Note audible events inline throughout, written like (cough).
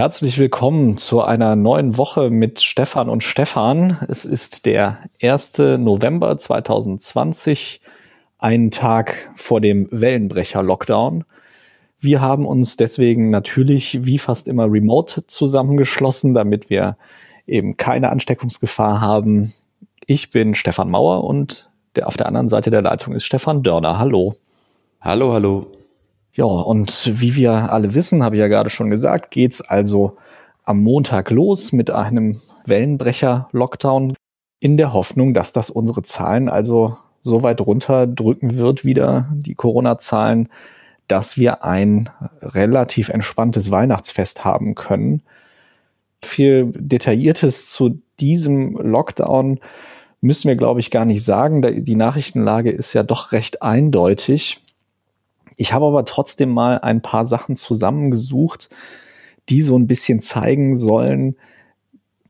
Herzlich willkommen zu einer neuen Woche mit Stefan und Stefan. Es ist der 1. November 2020, einen Tag vor dem Wellenbrecher-Lockdown. Wir haben uns deswegen natürlich wie fast immer remote zusammengeschlossen, damit wir eben keine Ansteckungsgefahr haben. Ich bin Stefan Mauer und der auf der anderen Seite der Leitung ist Stefan Dörner. Hallo. Hallo, hallo. Ja, und wie wir alle wissen, habe ich ja gerade schon gesagt, geht's also am Montag los mit einem Wellenbrecher-Lockdown in der Hoffnung, dass das unsere Zahlen also so weit runterdrücken wird, wieder die Corona-Zahlen, dass wir ein relativ entspanntes Weihnachtsfest haben können. Viel Detailliertes zu diesem Lockdown müssen wir, glaube ich, gar nicht sagen. Die Nachrichtenlage ist ja doch recht eindeutig. Ich habe aber trotzdem mal ein paar Sachen zusammengesucht, die so ein bisschen zeigen sollen,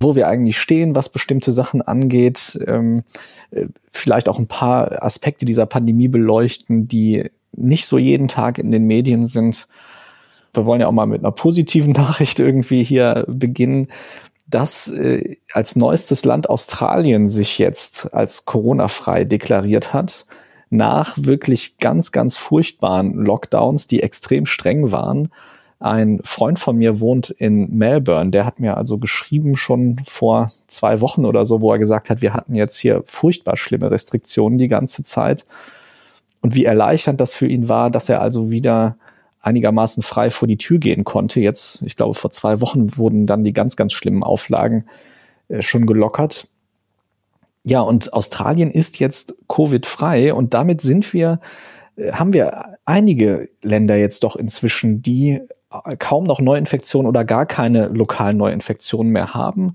wo wir eigentlich stehen, was bestimmte Sachen angeht, ähm, äh, vielleicht auch ein paar Aspekte dieser Pandemie beleuchten, die nicht so jeden Tag in den Medien sind. Wir wollen ja auch mal mit einer positiven (laughs) Nachricht irgendwie hier beginnen, dass äh, als neuestes Land Australien sich jetzt als Corona-frei deklariert hat nach wirklich ganz, ganz furchtbaren Lockdowns, die extrem streng waren. Ein Freund von mir wohnt in Melbourne, der hat mir also geschrieben schon vor zwei Wochen oder so, wo er gesagt hat, wir hatten jetzt hier furchtbar schlimme Restriktionen die ganze Zeit. Und wie erleichternd das für ihn war, dass er also wieder einigermaßen frei vor die Tür gehen konnte. Jetzt, ich glaube, vor zwei Wochen wurden dann die ganz, ganz schlimmen Auflagen äh, schon gelockert. Ja, und Australien ist jetzt Covid-frei und damit sind wir, äh, haben wir einige Länder jetzt doch inzwischen, die äh, kaum noch Neuinfektionen oder gar keine lokalen Neuinfektionen mehr haben.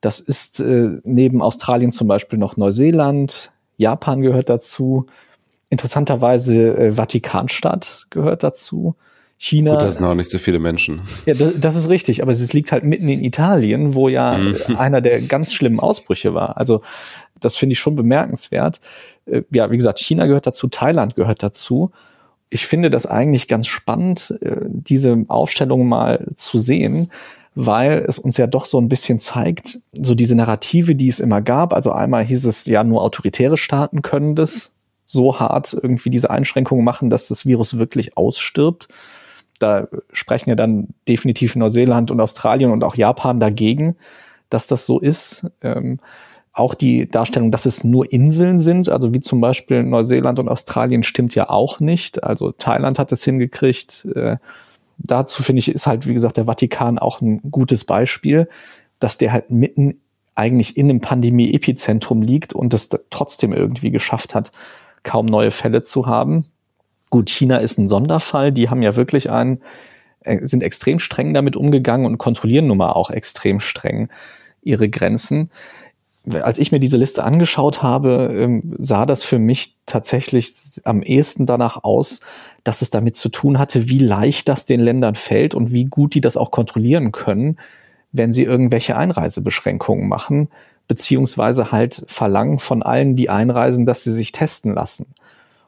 Das ist äh, neben Australien zum Beispiel noch Neuseeland, Japan gehört dazu, interessanterweise äh, Vatikanstadt gehört dazu. China. Gut, das sind auch nicht so viele Menschen. Ja, das, das ist richtig, aber es liegt halt mitten in Italien, wo ja mhm. (laughs) einer der ganz schlimmen Ausbrüche war. Also das finde ich schon bemerkenswert. Äh, ja, wie gesagt, China gehört dazu, Thailand gehört dazu. Ich finde das eigentlich ganz spannend, äh, diese Aufstellung mal zu sehen, weil es uns ja doch so ein bisschen zeigt, so diese Narrative, die es immer gab. Also einmal hieß es ja, nur autoritäre Staaten können das so hart irgendwie diese Einschränkungen machen, dass das Virus wirklich ausstirbt da sprechen ja dann definitiv Neuseeland und Australien und auch Japan dagegen, dass das so ist. Ähm, auch die Darstellung, dass es nur Inseln sind, also wie zum Beispiel Neuseeland und Australien, stimmt ja auch nicht. Also Thailand hat es hingekriegt. Äh, dazu finde ich, ist halt, wie gesagt, der Vatikan auch ein gutes Beispiel, dass der halt mitten eigentlich in einem Pandemie-Epizentrum liegt und es trotzdem irgendwie geschafft hat, kaum neue Fälle zu haben. Gut, China ist ein Sonderfall. Die haben ja wirklich einen, äh, sind extrem streng damit umgegangen und kontrollieren nun mal auch extrem streng ihre Grenzen. Als ich mir diese Liste angeschaut habe, ähm, sah das für mich tatsächlich am ehesten danach aus, dass es damit zu tun hatte, wie leicht das den Ländern fällt und wie gut die das auch kontrollieren können, wenn sie irgendwelche Einreisebeschränkungen machen, beziehungsweise halt verlangen von allen, die einreisen, dass sie sich testen lassen.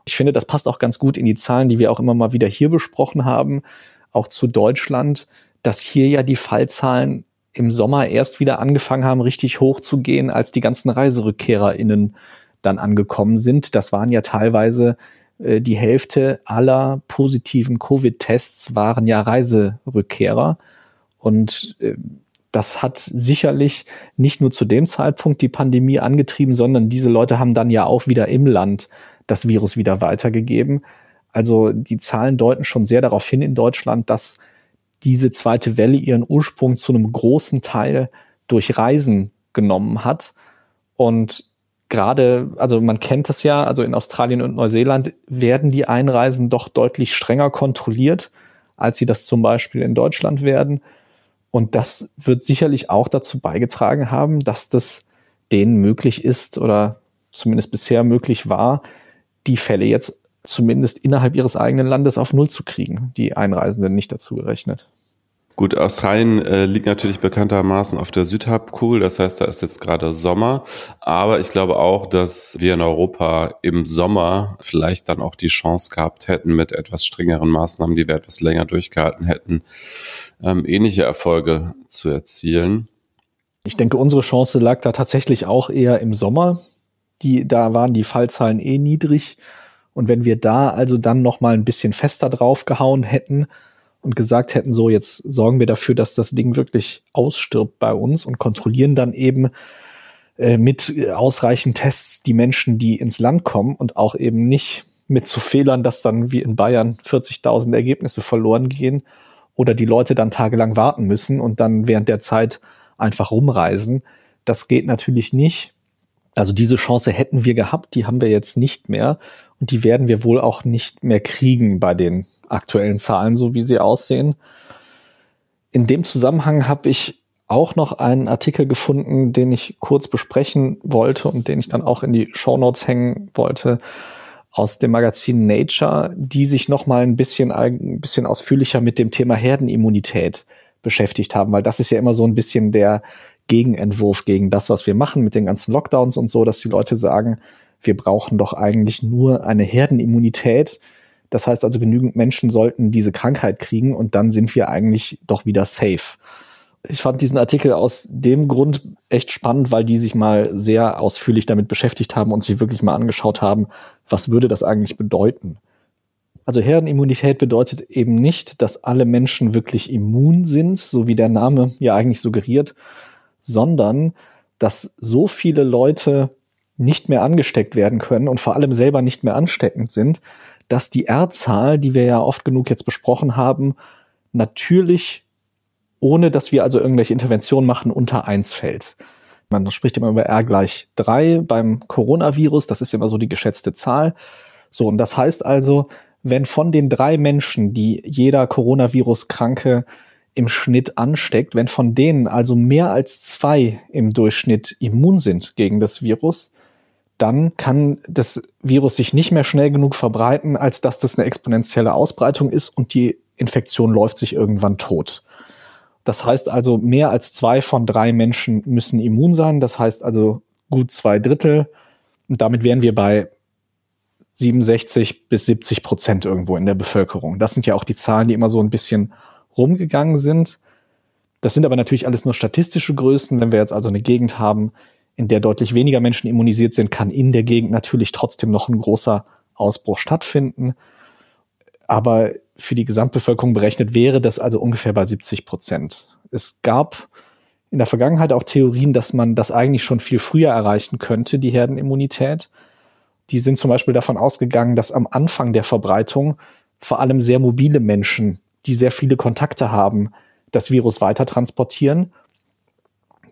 Ich finde, das passt auch ganz gut in die Zahlen, die wir auch immer mal wieder hier besprochen haben, auch zu Deutschland, dass hier ja die Fallzahlen im Sommer erst wieder angefangen haben, richtig hoch zu gehen, als die ganzen ReiserückkehrerInnen dann angekommen sind. Das waren ja teilweise äh, die Hälfte aller positiven Covid-Tests waren ja Reiserückkehrer. Und äh, das hat sicherlich nicht nur zu dem Zeitpunkt die Pandemie angetrieben, sondern diese Leute haben dann ja auch wieder im Land das Virus wieder weitergegeben. Also die Zahlen deuten schon sehr darauf hin in Deutschland, dass diese zweite Welle ihren Ursprung zu einem großen Teil durch Reisen genommen hat. Und gerade, also man kennt es ja, also in Australien und Neuseeland werden die Einreisen doch deutlich strenger kontrolliert, als sie das zum Beispiel in Deutschland werden. Und das wird sicherlich auch dazu beigetragen haben, dass das denen möglich ist oder zumindest bisher möglich war, die Fälle jetzt zumindest innerhalb ihres eigenen Landes auf Null zu kriegen, die Einreisenden nicht dazu gerechnet. Gut, Australien äh, liegt natürlich bekanntermaßen auf der Südhalbkugel, das heißt, da ist jetzt gerade Sommer. Aber ich glaube auch, dass wir in Europa im Sommer vielleicht dann auch die Chance gehabt hätten, mit etwas strengeren Maßnahmen, die wir etwas länger durchgehalten hätten, ähm, ähnliche Erfolge zu erzielen. Ich denke, unsere Chance lag da tatsächlich auch eher im Sommer. Die, da waren die Fallzahlen eh niedrig. Und wenn wir da also dann noch mal ein bisschen fester draufgehauen hätten, und gesagt hätten, so jetzt sorgen wir dafür, dass das Ding wirklich ausstirbt bei uns und kontrollieren dann eben äh, mit ausreichend Tests die Menschen, die ins Land kommen und auch eben nicht mit zu Fehlern, dass dann wie in Bayern 40.000 Ergebnisse verloren gehen oder die Leute dann tagelang warten müssen und dann während der Zeit einfach rumreisen. Das geht natürlich nicht. Also diese Chance hätten wir gehabt, die haben wir jetzt nicht mehr und die werden wir wohl auch nicht mehr kriegen bei den aktuellen Zahlen, so wie sie aussehen. In dem Zusammenhang habe ich auch noch einen Artikel gefunden, den ich kurz besprechen wollte und den ich dann auch in die Show Notes hängen wollte aus dem Magazin Nature, die sich noch mal ein bisschen ein bisschen ausführlicher mit dem Thema Herdenimmunität beschäftigt haben, weil das ist ja immer so ein bisschen der Gegenentwurf gegen das, was wir machen mit den ganzen Lockdowns und so, dass die Leute sagen, wir brauchen doch eigentlich nur eine Herdenimmunität, das heißt also, genügend Menschen sollten diese Krankheit kriegen und dann sind wir eigentlich doch wieder safe. Ich fand diesen Artikel aus dem Grund echt spannend, weil die sich mal sehr ausführlich damit beschäftigt haben und sich wirklich mal angeschaut haben, was würde das eigentlich bedeuten. Also Herdenimmunität bedeutet eben nicht, dass alle Menschen wirklich immun sind, so wie der Name ja eigentlich suggeriert, sondern dass so viele Leute nicht mehr angesteckt werden können und vor allem selber nicht mehr ansteckend sind, dass die R-Zahl, die wir ja oft genug jetzt besprochen haben, natürlich, ohne dass wir also irgendwelche Interventionen machen, unter eins fällt. Man spricht immer über R gleich drei beim Coronavirus, das ist immer so die geschätzte Zahl. So, und das heißt also, wenn von den drei Menschen, die jeder Coronavirus-Kranke im Schnitt ansteckt, wenn von denen also mehr als zwei im Durchschnitt immun sind gegen das Virus, dann kann das Virus sich nicht mehr schnell genug verbreiten, als dass das eine exponentielle Ausbreitung ist und die Infektion läuft sich irgendwann tot. Das heißt also, mehr als zwei von drei Menschen müssen immun sein. Das heißt also gut zwei Drittel. Und damit wären wir bei 67 bis 70 Prozent irgendwo in der Bevölkerung. Das sind ja auch die Zahlen, die immer so ein bisschen rumgegangen sind. Das sind aber natürlich alles nur statistische Größen. Wenn wir jetzt also eine Gegend haben, in der deutlich weniger Menschen immunisiert sind, kann in der Gegend natürlich trotzdem noch ein großer Ausbruch stattfinden. Aber für die Gesamtbevölkerung berechnet wäre das also ungefähr bei 70 Prozent. Es gab in der Vergangenheit auch Theorien, dass man das eigentlich schon viel früher erreichen könnte, die Herdenimmunität. Die sind zum Beispiel davon ausgegangen, dass am Anfang der Verbreitung vor allem sehr mobile Menschen, die sehr viele Kontakte haben, das Virus weiter transportieren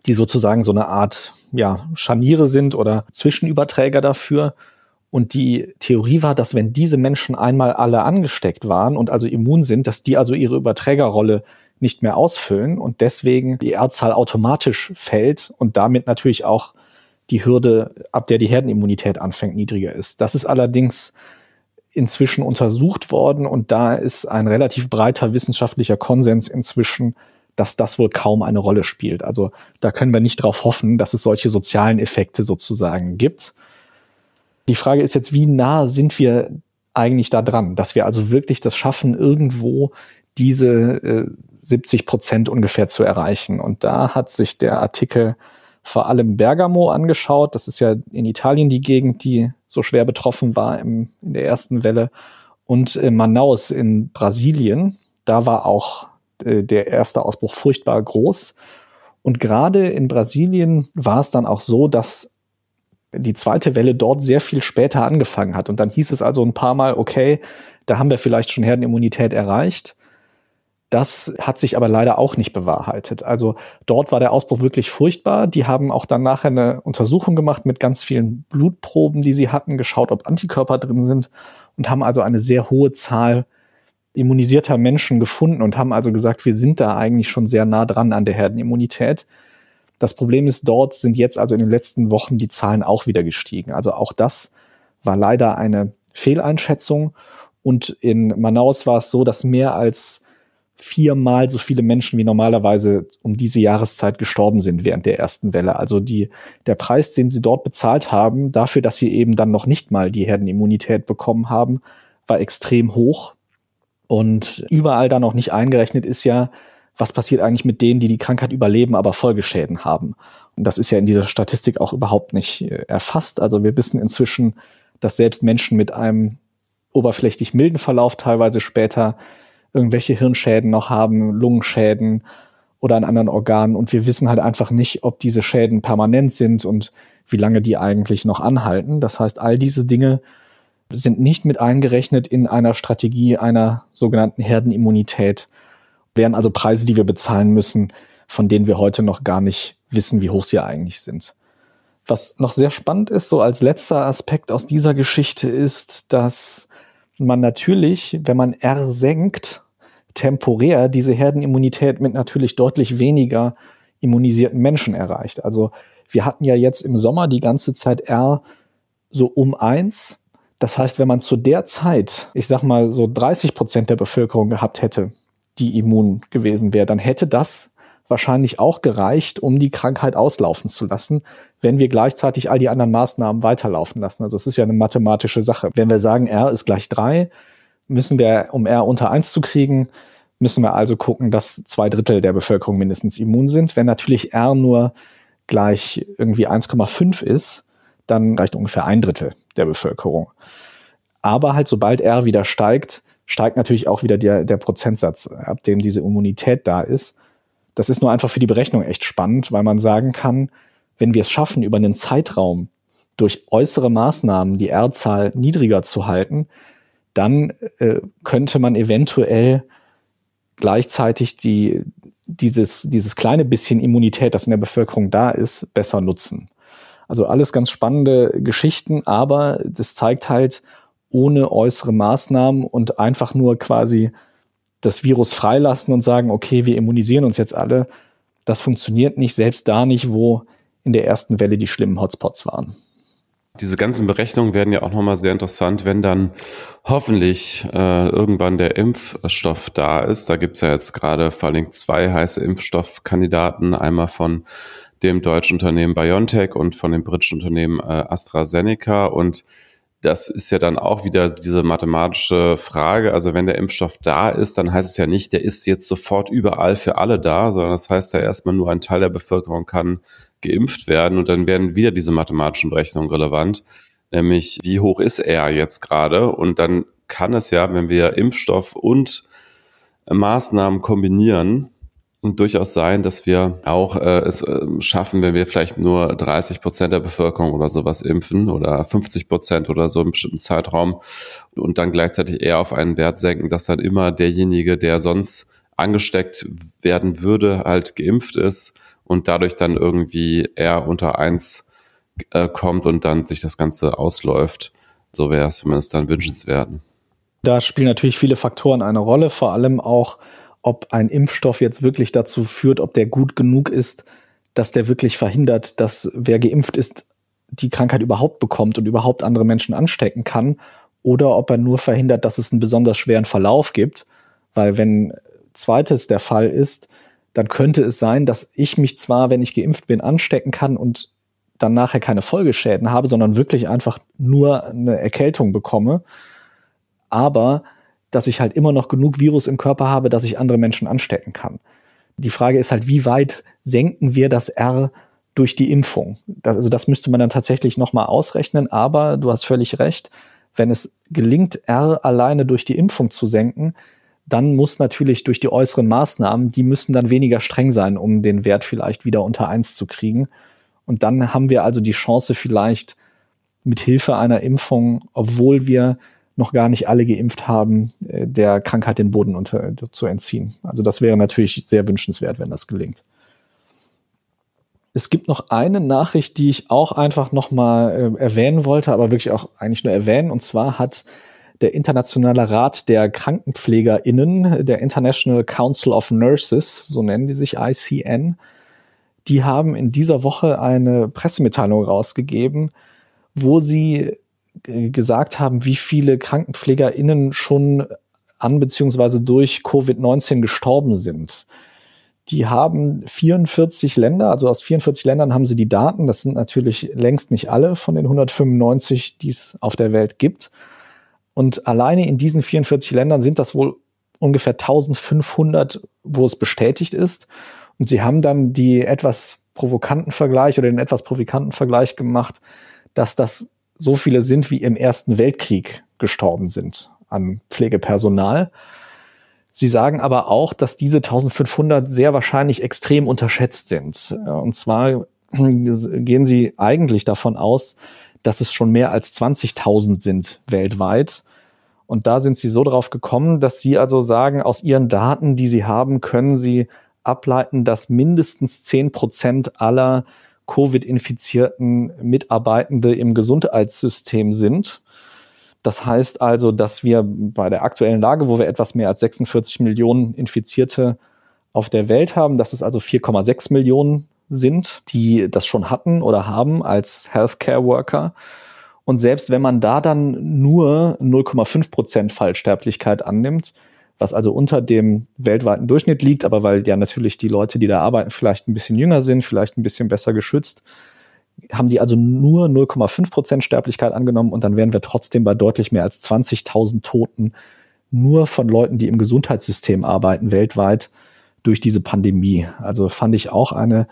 die sozusagen so eine Art ja, Scharniere sind oder Zwischenüberträger dafür. Und die Theorie war, dass wenn diese Menschen einmal alle angesteckt waren und also immun sind, dass die also ihre Überträgerrolle nicht mehr ausfüllen und deswegen die R-Zahl automatisch fällt und damit natürlich auch die Hürde, ab der die Herdenimmunität anfängt, niedriger ist. Das ist allerdings inzwischen untersucht worden und da ist ein relativ breiter wissenschaftlicher Konsens inzwischen, dass das wohl kaum eine Rolle spielt. Also da können wir nicht darauf hoffen, dass es solche sozialen Effekte sozusagen gibt. Die Frage ist jetzt, wie nah sind wir eigentlich da dran, dass wir also wirklich das schaffen, irgendwo diese äh, 70 Prozent ungefähr zu erreichen. Und da hat sich der Artikel vor allem Bergamo angeschaut. Das ist ja in Italien die Gegend, die so schwer betroffen war im, in der ersten Welle. Und in Manaus in Brasilien, da war auch äh, der erste Ausbruch furchtbar groß. Und gerade in Brasilien war es dann auch so, dass die zweite Welle dort sehr viel später angefangen hat. Und dann hieß es also ein paar Mal, okay, da haben wir vielleicht schon Herdenimmunität erreicht. Das hat sich aber leider auch nicht bewahrheitet. Also dort war der Ausbruch wirklich furchtbar. Die haben auch dann nachher eine Untersuchung gemacht mit ganz vielen Blutproben, die sie hatten, geschaut, ob Antikörper drin sind und haben also eine sehr hohe Zahl immunisierter Menschen gefunden und haben also gesagt, wir sind da eigentlich schon sehr nah dran an der Herdenimmunität. Das Problem ist, dort sind jetzt also in den letzten Wochen die Zahlen auch wieder gestiegen. Also auch das war leider eine Fehleinschätzung. Und in Manaus war es so, dass mehr als viermal so viele Menschen wie normalerweise um diese Jahreszeit gestorben sind während der ersten Welle. Also die, der Preis, den sie dort bezahlt haben, dafür, dass sie eben dann noch nicht mal die Herdenimmunität bekommen haben, war extrem hoch. Und überall dann noch nicht eingerechnet ist ja, was passiert eigentlich mit denen, die die Krankheit überleben, aber Folgeschäden haben. Und das ist ja in dieser Statistik auch überhaupt nicht äh, erfasst. Also wir wissen inzwischen, dass selbst Menschen mit einem oberflächlich milden Verlauf teilweise später irgendwelche Hirnschäden noch haben, Lungenschäden oder an anderen Organen. Und wir wissen halt einfach nicht, ob diese Schäden permanent sind und wie lange die eigentlich noch anhalten. Das heißt, all diese Dinge sind nicht mit eingerechnet in einer Strategie einer sogenannten Herdenimmunität, wären also Preise, die wir bezahlen müssen, von denen wir heute noch gar nicht wissen, wie hoch sie eigentlich sind. Was noch sehr spannend ist, so als letzter Aspekt aus dieser Geschichte ist, dass man natürlich, wenn man R senkt, temporär diese Herdenimmunität mit natürlich deutlich weniger immunisierten Menschen erreicht. Also wir hatten ja jetzt im Sommer die ganze Zeit R so um eins. Das heißt, wenn man zu der Zeit, ich sag mal so 30 Prozent der Bevölkerung gehabt hätte, die immun gewesen wäre, dann hätte das wahrscheinlich auch gereicht, um die Krankheit auslaufen zu lassen, wenn wir gleichzeitig all die anderen Maßnahmen weiterlaufen lassen. Also es ist ja eine mathematische Sache. Wenn wir sagen, R ist gleich drei, müssen wir, um R unter eins zu kriegen, müssen wir also gucken, dass zwei Drittel der Bevölkerung mindestens immun sind. Wenn natürlich R nur gleich irgendwie 1,5 ist, dann reicht ungefähr ein Drittel der Bevölkerung. Aber halt sobald R wieder steigt, steigt natürlich auch wieder der, der Prozentsatz, ab dem diese Immunität da ist. Das ist nur einfach für die Berechnung echt spannend, weil man sagen kann, wenn wir es schaffen, über einen Zeitraum durch äußere Maßnahmen die R-Zahl niedriger zu halten, dann äh, könnte man eventuell gleichzeitig die, dieses, dieses kleine bisschen Immunität, das in der Bevölkerung da ist, besser nutzen. Also alles ganz spannende Geschichten, aber das zeigt halt, ohne äußere Maßnahmen und einfach nur quasi das Virus freilassen und sagen, okay, wir immunisieren uns jetzt alle, das funktioniert nicht, selbst da nicht, wo in der ersten Welle die schlimmen Hotspots waren. Diese ganzen Berechnungen werden ja auch nochmal sehr interessant, wenn dann hoffentlich äh, irgendwann der Impfstoff da ist. Da gibt's ja jetzt gerade vor allem zwei heiße Impfstoffkandidaten, einmal von dem deutschen Unternehmen BioNTech und von dem britischen Unternehmen äh, AstraZeneca. Und das ist ja dann auch wieder diese mathematische Frage. Also wenn der Impfstoff da ist, dann heißt es ja nicht, der ist jetzt sofort überall für alle da, sondern das heißt ja erstmal nur ein Teil der Bevölkerung kann geimpft werden und dann werden wieder diese mathematischen Berechnungen relevant, nämlich wie hoch ist er jetzt gerade und dann kann es ja, wenn wir Impfstoff und Maßnahmen kombinieren, durchaus sein, dass wir auch äh, es äh, schaffen, wenn wir vielleicht nur 30 Prozent der Bevölkerung oder sowas impfen oder 50 Prozent oder so im bestimmten Zeitraum und dann gleichzeitig eher auf einen Wert senken, dass dann immer derjenige, der sonst angesteckt werden würde, halt geimpft ist und dadurch dann irgendwie eher unter eins äh, kommt und dann sich das Ganze ausläuft. So wäre es zumindest dann wünschenswert. Da spielen natürlich viele Faktoren eine Rolle, vor allem auch ob ein Impfstoff jetzt wirklich dazu führt, ob der gut genug ist, dass der wirklich verhindert, dass wer geimpft ist, die Krankheit überhaupt bekommt und überhaupt andere Menschen anstecken kann, oder ob er nur verhindert, dass es einen besonders schweren Verlauf gibt. Weil wenn zweites der Fall ist, dann könnte es sein, dass ich mich zwar, wenn ich geimpft bin, anstecken kann und dann nachher keine Folgeschäden habe, sondern wirklich einfach nur eine Erkältung bekomme. Aber dass ich halt immer noch genug Virus im Körper habe, dass ich andere Menschen anstecken kann. Die Frage ist halt, wie weit senken wir das R durch die Impfung? Das, also das müsste man dann tatsächlich nochmal ausrechnen, aber du hast völlig recht, wenn es gelingt, R alleine durch die Impfung zu senken, dann muss natürlich durch die äußeren Maßnahmen, die müssen dann weniger streng sein, um den Wert vielleicht wieder unter eins zu kriegen. Und dann haben wir also die Chance vielleicht mit Hilfe einer Impfung, obwohl wir noch gar nicht alle geimpft haben, äh, der Krankheit den Boden unter, zu entziehen. Also das wäre natürlich sehr wünschenswert, wenn das gelingt. Es gibt noch eine Nachricht, die ich auch einfach noch mal äh, erwähnen wollte, aber wirklich auch eigentlich nur erwähnen. Und zwar hat der Internationale Rat der KrankenpflegerInnen, der International Council of Nurses, so nennen die sich ICN, die haben in dieser Woche eine Pressemitteilung rausgegeben, wo sie gesagt haben, wie viele KrankenpflegerInnen schon an beziehungsweise durch Covid-19 gestorben sind. Die haben 44 Länder, also aus 44 Ländern haben sie die Daten. Das sind natürlich längst nicht alle von den 195, die es auf der Welt gibt. Und alleine in diesen 44 Ländern sind das wohl ungefähr 1500, wo es bestätigt ist. Und sie haben dann die etwas provokanten Vergleich oder den etwas provokanten Vergleich gemacht, dass das so viele sind, wie im Ersten Weltkrieg gestorben sind an Pflegepersonal. Sie sagen aber auch, dass diese 1500 sehr wahrscheinlich extrem unterschätzt sind. Und zwar gehen sie eigentlich davon aus, dass es schon mehr als 20.000 sind weltweit. Und da sind sie so drauf gekommen, dass sie also sagen, aus ihren Daten, die sie haben, können sie ableiten, dass mindestens 10 Prozent aller Covid-infizierten Mitarbeitende im Gesundheitssystem sind. Das heißt also, dass wir bei der aktuellen Lage, wo wir etwas mehr als 46 Millionen Infizierte auf der Welt haben, dass es also 4,6 Millionen sind, die das schon hatten oder haben als Healthcare Worker. Und selbst wenn man da dann nur 0,5 Prozent Fallsterblichkeit annimmt, was also unter dem weltweiten Durchschnitt liegt, aber weil ja natürlich die Leute, die da arbeiten, vielleicht ein bisschen jünger sind, vielleicht ein bisschen besser geschützt, haben die also nur 0,5 Prozent Sterblichkeit angenommen und dann wären wir trotzdem bei deutlich mehr als 20.000 Toten nur von Leuten, die im Gesundheitssystem arbeiten, weltweit durch diese Pandemie. Also fand ich auch eine,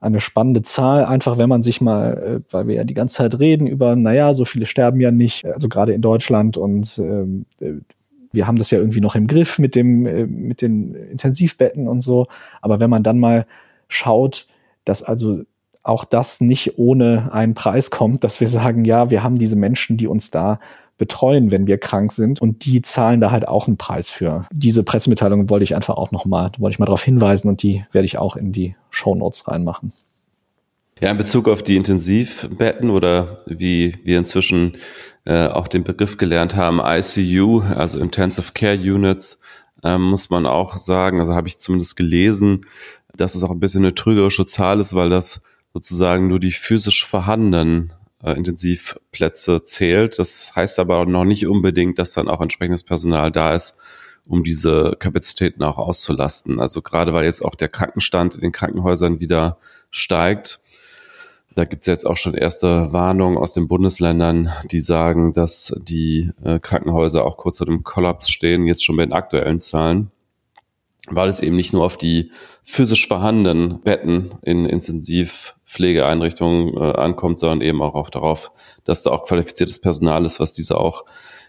eine spannende Zahl, einfach wenn man sich mal, äh, weil wir ja die ganze Zeit reden über, naja, so viele sterben ja nicht, also gerade in Deutschland und ähm, äh, wir haben das ja irgendwie noch im Griff mit dem, äh, mit den Intensivbetten und so. Aber wenn man dann mal schaut, dass also auch das nicht ohne einen Preis kommt, dass wir sagen, ja, wir haben diese Menschen, die uns da betreuen, wenn wir krank sind und die zahlen da halt auch einen Preis für. Diese Pressemitteilung wollte ich einfach auch noch mal, wollte ich mal darauf hinweisen und die werde ich auch in die Show Notes reinmachen. Ja, in Bezug auf die Intensivbetten oder wie wir inzwischen äh, auch den Begriff gelernt haben, ICU, also Intensive Care Units, äh, muss man auch sagen, also habe ich zumindest gelesen, dass es auch ein bisschen eine trügerische Zahl ist, weil das sozusagen nur die physisch vorhandenen äh, Intensivplätze zählt. Das heißt aber noch nicht unbedingt, dass dann auch entsprechendes Personal da ist, um diese Kapazitäten auch auszulasten. Also gerade weil jetzt auch der Krankenstand in den Krankenhäusern wieder steigt, da gibt es jetzt auch schon erste Warnungen aus den Bundesländern, die sagen, dass die äh, Krankenhäuser auch kurz vor dem Kollaps stehen, jetzt schon bei den aktuellen Zahlen weil es eben nicht nur auf die physisch vorhandenen Betten in Intensivpflegeeinrichtungen äh, ankommt, sondern eben auch, auch darauf, dass da auch qualifiziertes Personal ist, was diese auch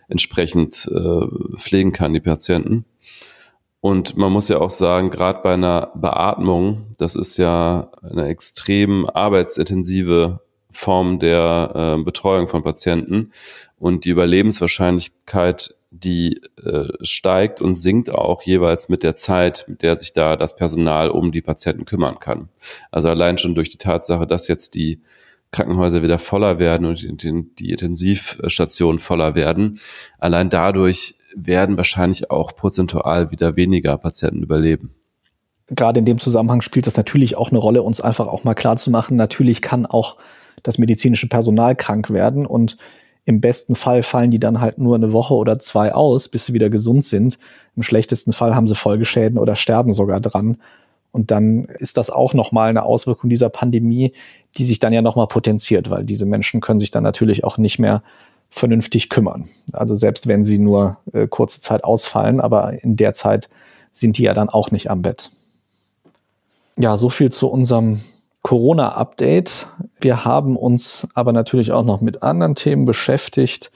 entsprechend äh, pflegen kann, die Patienten. Und man muss ja auch sagen, gerade bei einer Beatmung, das ist ja eine extrem arbeitsintensive Form der äh, Betreuung von Patienten und die Überlebenswahrscheinlichkeit die äh, steigt und sinkt auch jeweils mit der Zeit, mit der sich da das Personal um die Patienten kümmern kann. Also allein schon durch die Tatsache, dass jetzt die Krankenhäuser wieder voller werden und die, die Intensivstationen voller werden, allein dadurch werden wahrscheinlich auch prozentual wieder weniger Patienten überleben. Gerade in dem Zusammenhang spielt das natürlich auch eine Rolle, uns einfach auch mal klar zu machen, natürlich kann auch das medizinische Personal krank werden und im besten Fall fallen die dann halt nur eine Woche oder zwei aus, bis sie wieder gesund sind. Im schlechtesten Fall haben sie Folgeschäden oder sterben sogar dran. Und dann ist das auch nochmal eine Auswirkung dieser Pandemie, die sich dann ja nochmal potenziert, weil diese Menschen können sich dann natürlich auch nicht mehr vernünftig kümmern. Also selbst wenn sie nur äh, kurze Zeit ausfallen, aber in der Zeit sind die ja dann auch nicht am Bett. Ja, so viel zu unserem Corona-Update. Wir haben uns aber natürlich auch noch mit anderen Themen beschäftigt.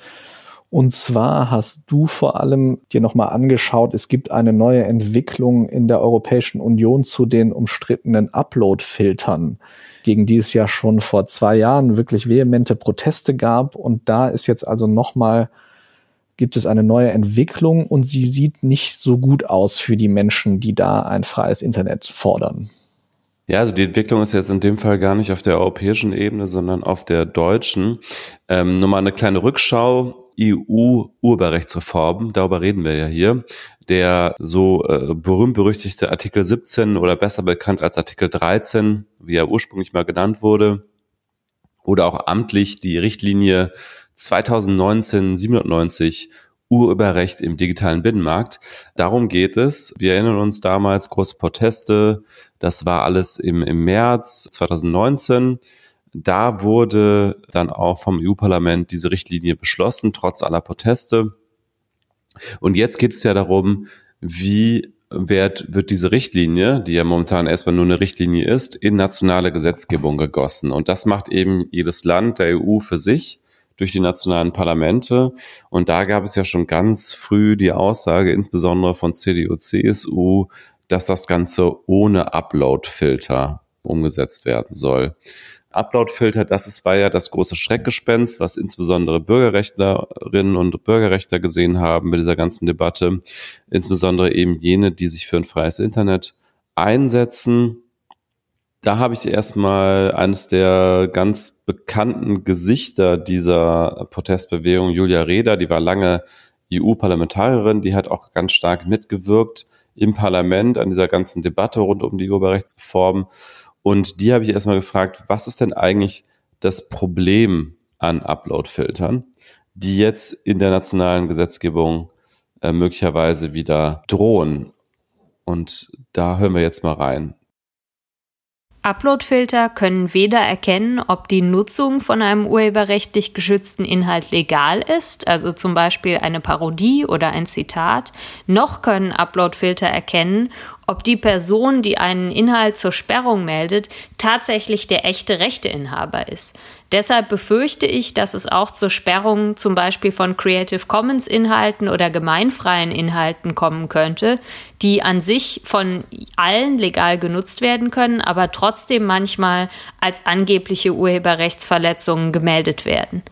Und zwar hast du vor allem dir nochmal angeschaut, es gibt eine neue Entwicklung in der Europäischen Union zu den umstrittenen Upload-Filtern, gegen die es ja schon vor zwei Jahren wirklich vehemente Proteste gab. Und da ist jetzt also nochmal, gibt es eine neue Entwicklung und sie sieht nicht so gut aus für die Menschen, die da ein freies Internet fordern. Ja, also die Entwicklung ist jetzt in dem Fall gar nicht auf der europäischen Ebene, sondern auf der deutschen. Ähm, nur mal eine kleine Rückschau. EU-Urheberrechtsreform, darüber reden wir ja hier. Der so äh, berühmt-berüchtigte Artikel 17 oder besser bekannt als Artikel 13, wie er ursprünglich mal genannt wurde, oder auch amtlich die Richtlinie 2019-97 Urheberrecht im digitalen Binnenmarkt. Darum geht es. Wir erinnern uns damals, große Proteste. Das war alles im, im März 2019. Da wurde dann auch vom EU-Parlament diese Richtlinie beschlossen, trotz aller Proteste. Und jetzt geht es ja darum, wie wird, wird diese Richtlinie, die ja momentan erstmal nur eine Richtlinie ist, in nationale Gesetzgebung gegossen. Und das macht eben jedes Land der EU für sich durch die nationalen Parlamente. Und da gab es ja schon ganz früh die Aussage, insbesondere von CDU, CSU, dass das Ganze ohne Upload-Filter umgesetzt werden soll. Upload-Filter, das ist, war ja das große Schreckgespenst, was insbesondere Bürgerrechtlerinnen und Bürgerrechtler gesehen haben mit dieser ganzen Debatte. Insbesondere eben jene, die sich für ein freies Internet einsetzen. Da habe ich erstmal eines der ganz bekannten Gesichter dieser Protestbewegung, Julia Reda, die war lange EU-Parlamentarierin, die hat auch ganz stark mitgewirkt im Parlament an dieser ganzen Debatte rund um die Urheberrechtsreform. Und die habe ich erstmal gefragt, was ist denn eigentlich das Problem an Upload-Filtern, die jetzt in der nationalen Gesetzgebung äh, möglicherweise wieder drohen? Und da hören wir jetzt mal rein. Uploadfilter können weder erkennen, ob die Nutzung von einem urheberrechtlich geschützten Inhalt legal ist, also zum Beispiel eine Parodie oder ein Zitat, noch können Uploadfilter erkennen, ob die Person, die einen Inhalt zur Sperrung meldet, tatsächlich der echte Rechteinhaber ist. Deshalb befürchte ich, dass es auch zur Sperrung zum Beispiel von Creative Commons Inhalten oder gemeinfreien Inhalten kommen könnte, die an sich von allen legal genutzt werden können, aber trotzdem manchmal als angebliche Urheberrechtsverletzungen gemeldet werden.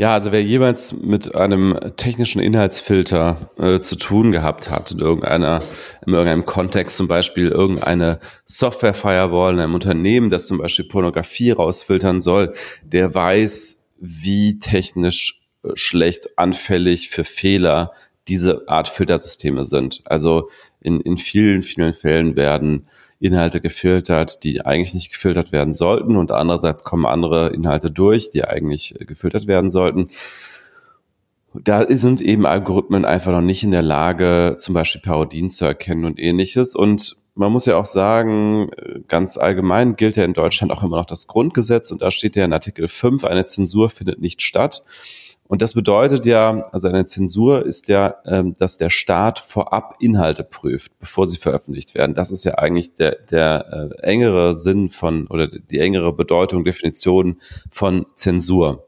Ja, also wer jemals mit einem technischen Inhaltsfilter äh, zu tun gehabt hat, in irgendeiner, in irgendeinem Kontext, zum Beispiel irgendeine Software-Firewall in einem Unternehmen, das zum Beispiel Pornografie rausfiltern soll, der weiß, wie technisch äh, schlecht anfällig für Fehler diese Art Filtersysteme sind. Also in, in vielen, vielen Fällen werden Inhalte gefiltert, die eigentlich nicht gefiltert werden sollten und andererseits kommen andere Inhalte durch, die eigentlich gefiltert werden sollten. Da sind eben Algorithmen einfach noch nicht in der Lage, zum Beispiel Parodien zu erkennen und ähnliches. Und man muss ja auch sagen, ganz allgemein gilt ja in Deutschland auch immer noch das Grundgesetz und da steht ja in Artikel 5, eine Zensur findet nicht statt. Und das bedeutet ja, also eine Zensur ist ja, ähm, dass der Staat vorab Inhalte prüft, bevor sie veröffentlicht werden. Das ist ja eigentlich der, der äh, engere Sinn von oder die engere Bedeutung, Definition von Zensur.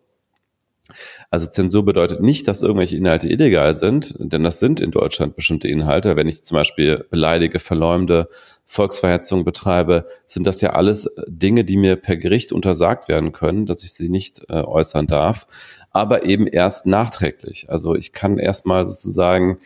Also Zensur bedeutet nicht, dass irgendwelche Inhalte illegal sind, denn das sind in Deutschland bestimmte Inhalte. Wenn ich zum Beispiel beleidige, verleumde, Volksverhetzung betreibe, sind das ja alles Dinge, die mir per Gericht untersagt werden können, dass ich sie nicht äh, äußern darf aber eben erst nachträglich. Also ich kann erstmal sozusagen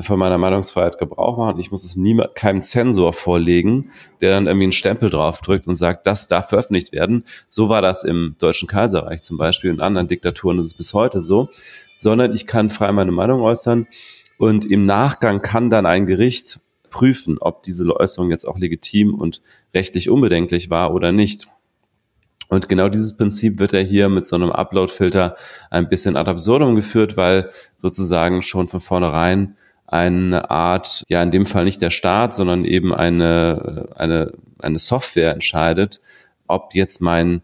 von meiner Meinungsfreiheit Gebrauch machen. Ich muss es nie keinem Zensor vorlegen, der dann irgendwie einen Stempel draufdrückt und sagt, das darf veröffentlicht werden. So war das im Deutschen Kaiserreich zum Beispiel. In anderen Diktaturen ist es bis heute so. Sondern ich kann frei meine Meinung äußern und im Nachgang kann dann ein Gericht prüfen, ob diese Äußerung jetzt auch legitim und rechtlich unbedenklich war oder nicht. Und genau dieses Prinzip wird ja hier mit so einem Upload-Filter ein bisschen ad absurdum geführt, weil sozusagen schon von vornherein eine Art, ja in dem Fall nicht der Staat, sondern eben eine, eine, eine Software entscheidet, ob jetzt mein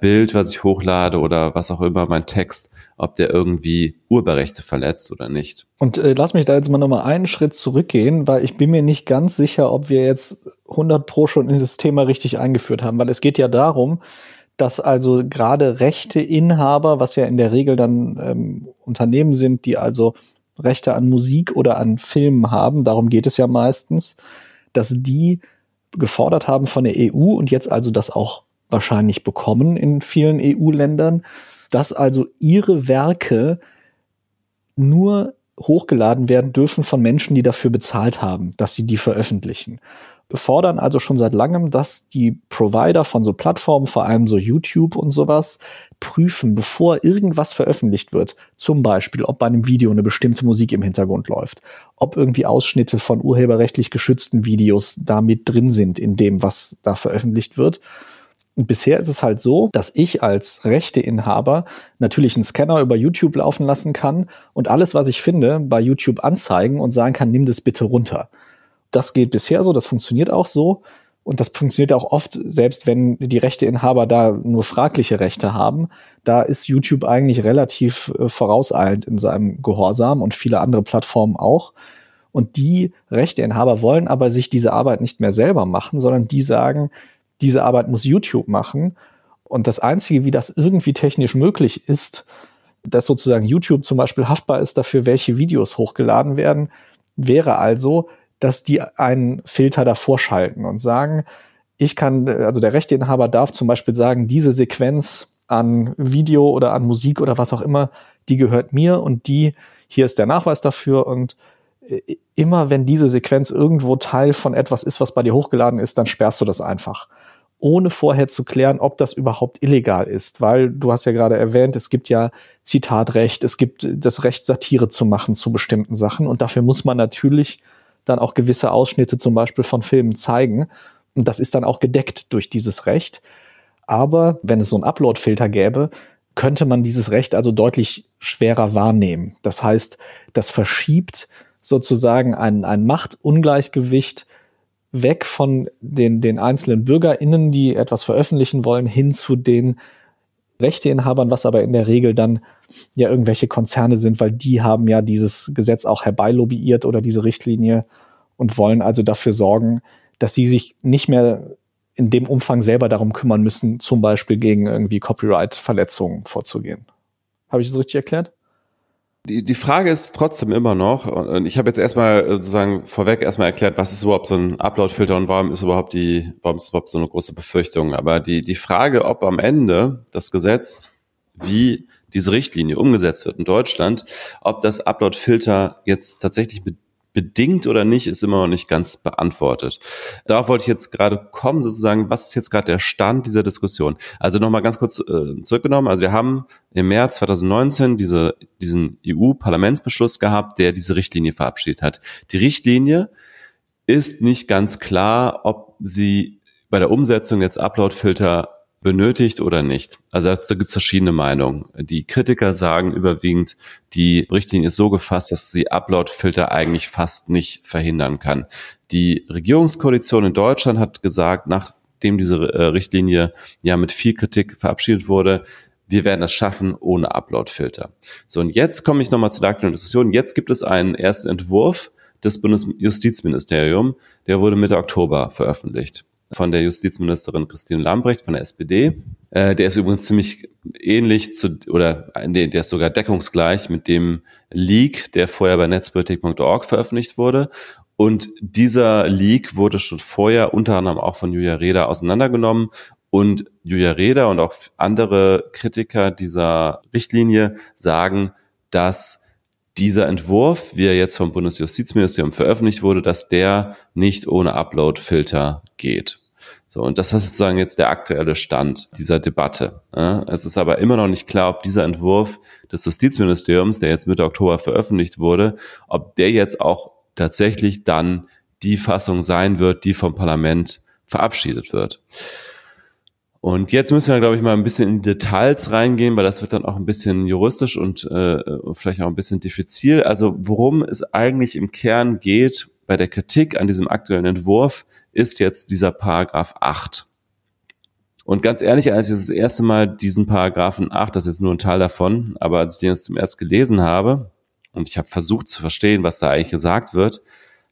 Bild, was ich hochlade oder was auch immer, mein Text, ob der irgendwie Urheberrechte verletzt oder nicht. Und äh, lass mich da jetzt mal nochmal einen Schritt zurückgehen, weil ich bin mir nicht ganz sicher, ob wir jetzt 100 Pro schon in das Thema richtig eingeführt haben, weil es geht ja darum, dass also gerade Rechteinhaber, was ja in der Regel dann ähm, Unternehmen sind, die also Rechte an Musik oder an Filmen haben, darum geht es ja meistens, dass die gefordert haben von der EU und jetzt also das auch wahrscheinlich bekommen in vielen EU-Ländern, dass also ihre Werke nur hochgeladen werden dürfen von Menschen, die dafür bezahlt haben, dass sie die veröffentlichen fordern also schon seit langem, dass die Provider von so Plattformen, vor allem so YouTube und sowas, prüfen, bevor irgendwas veröffentlicht wird. Zum Beispiel, ob bei einem Video eine bestimmte Musik im Hintergrund läuft, ob irgendwie Ausschnitte von urheberrechtlich geschützten Videos da mit drin sind in dem, was da veröffentlicht wird. Und bisher ist es halt so, dass ich als Rechteinhaber natürlich einen Scanner über YouTube laufen lassen kann und alles, was ich finde, bei YouTube anzeigen und sagen kann, nimm das bitte runter. Das geht bisher so, das funktioniert auch so. Und das funktioniert auch oft, selbst wenn die Rechteinhaber da nur fragliche Rechte haben. Da ist YouTube eigentlich relativ äh, vorauseilend in seinem Gehorsam und viele andere Plattformen auch. Und die Rechteinhaber wollen aber sich diese Arbeit nicht mehr selber machen, sondern die sagen, diese Arbeit muss YouTube machen. Und das Einzige, wie das irgendwie technisch möglich ist, dass sozusagen YouTube zum Beispiel haftbar ist dafür, welche Videos hochgeladen werden, wäre also, dass die einen Filter davor schalten und sagen, ich kann, also der Rechteinhaber darf zum Beispiel sagen, diese Sequenz an Video oder an Musik oder was auch immer, die gehört mir und die, hier ist der Nachweis dafür und äh, immer wenn diese Sequenz irgendwo Teil von etwas ist, was bei dir hochgeladen ist, dann sperrst du das einfach. Ohne vorher zu klären, ob das überhaupt illegal ist, weil du hast ja gerade erwähnt, es gibt ja Zitatrecht, es gibt das Recht, Satire zu machen zu bestimmten Sachen und dafür muss man natürlich dann auch gewisse Ausschnitte zum Beispiel von Filmen zeigen und das ist dann auch gedeckt durch dieses Recht. Aber wenn es so einen Upload-Filter gäbe, könnte man dieses Recht also deutlich schwerer wahrnehmen. Das heißt, das verschiebt sozusagen ein, ein Machtungleichgewicht weg von den, den einzelnen BürgerInnen, die etwas veröffentlichen wollen, hin zu den Rechteinhabern, was aber in der Regel dann ja irgendwelche Konzerne sind, weil die haben ja dieses Gesetz auch herbeilobbyiert oder diese Richtlinie und wollen also dafür sorgen, dass sie sich nicht mehr in dem Umfang selber darum kümmern müssen, zum Beispiel gegen irgendwie Copyright-Verletzungen vorzugehen. Habe ich das richtig erklärt? Die, die Frage ist trotzdem immer noch, und ich habe jetzt erstmal sozusagen vorweg erstmal erklärt, was ist überhaupt so ein Upload-Filter und warum ist überhaupt die, warum ist überhaupt so eine große Befürchtung. Aber die, die Frage, ob am Ende das Gesetz, wie diese Richtlinie umgesetzt wird in Deutschland, ob das Upload-Filter jetzt tatsächlich bedingt oder nicht, ist immer noch nicht ganz beantwortet. Darauf wollte ich jetzt gerade kommen, sozusagen, was ist jetzt gerade der Stand dieser Diskussion? Also nochmal ganz kurz äh, zurückgenommen. Also wir haben im März 2019 diese, diesen EU-Parlamentsbeschluss gehabt, der diese Richtlinie verabschiedet hat. Die Richtlinie ist nicht ganz klar, ob sie bei der Umsetzung jetzt Upload-Filter benötigt oder nicht. Also da gibt es verschiedene Meinungen. Die Kritiker sagen überwiegend, die Richtlinie ist so gefasst, dass sie Upload-Filter eigentlich fast nicht verhindern kann. Die Regierungskoalition in Deutschland hat gesagt, nachdem diese äh, Richtlinie ja mit viel Kritik verabschiedet wurde, wir werden das schaffen ohne Upload-Filter. So, und jetzt komme ich nochmal zu der aktuellen Diskussion. Jetzt gibt es einen ersten Entwurf des Bundesjustizministeriums, der wurde Mitte Oktober veröffentlicht von der Justizministerin Christine Lambrecht von der SPD. Äh, der ist übrigens ziemlich ähnlich zu, oder nee, der ist sogar deckungsgleich mit dem Leak, der vorher bei netzpolitik.org veröffentlicht wurde. Und dieser Leak wurde schon vorher unter anderem auch von Julia Reda auseinandergenommen. Und Julia Reda und auch andere Kritiker dieser Richtlinie sagen, dass dieser Entwurf, wie er jetzt vom Bundesjustizministerium veröffentlicht wurde, dass der nicht ohne Upload-Filter geht. So, und das ist sozusagen jetzt der aktuelle Stand dieser Debatte. Es ist aber immer noch nicht klar, ob dieser Entwurf des Justizministeriums, der jetzt Mitte Oktober veröffentlicht wurde, ob der jetzt auch tatsächlich dann die Fassung sein wird, die vom Parlament verabschiedet wird. Und jetzt müssen wir, glaube ich, mal ein bisschen in Details reingehen, weil das wird dann auch ein bisschen juristisch und äh, vielleicht auch ein bisschen diffizil. Also worum es eigentlich im Kern geht bei der Kritik an diesem aktuellen Entwurf, ist jetzt dieser Paragraph 8. Und ganz ehrlich, als ich das erste Mal diesen Paragraphen 8, das ist jetzt nur ein Teil davon, aber als ich den jetzt zum ersten gelesen habe und ich habe versucht zu verstehen, was da eigentlich gesagt wird,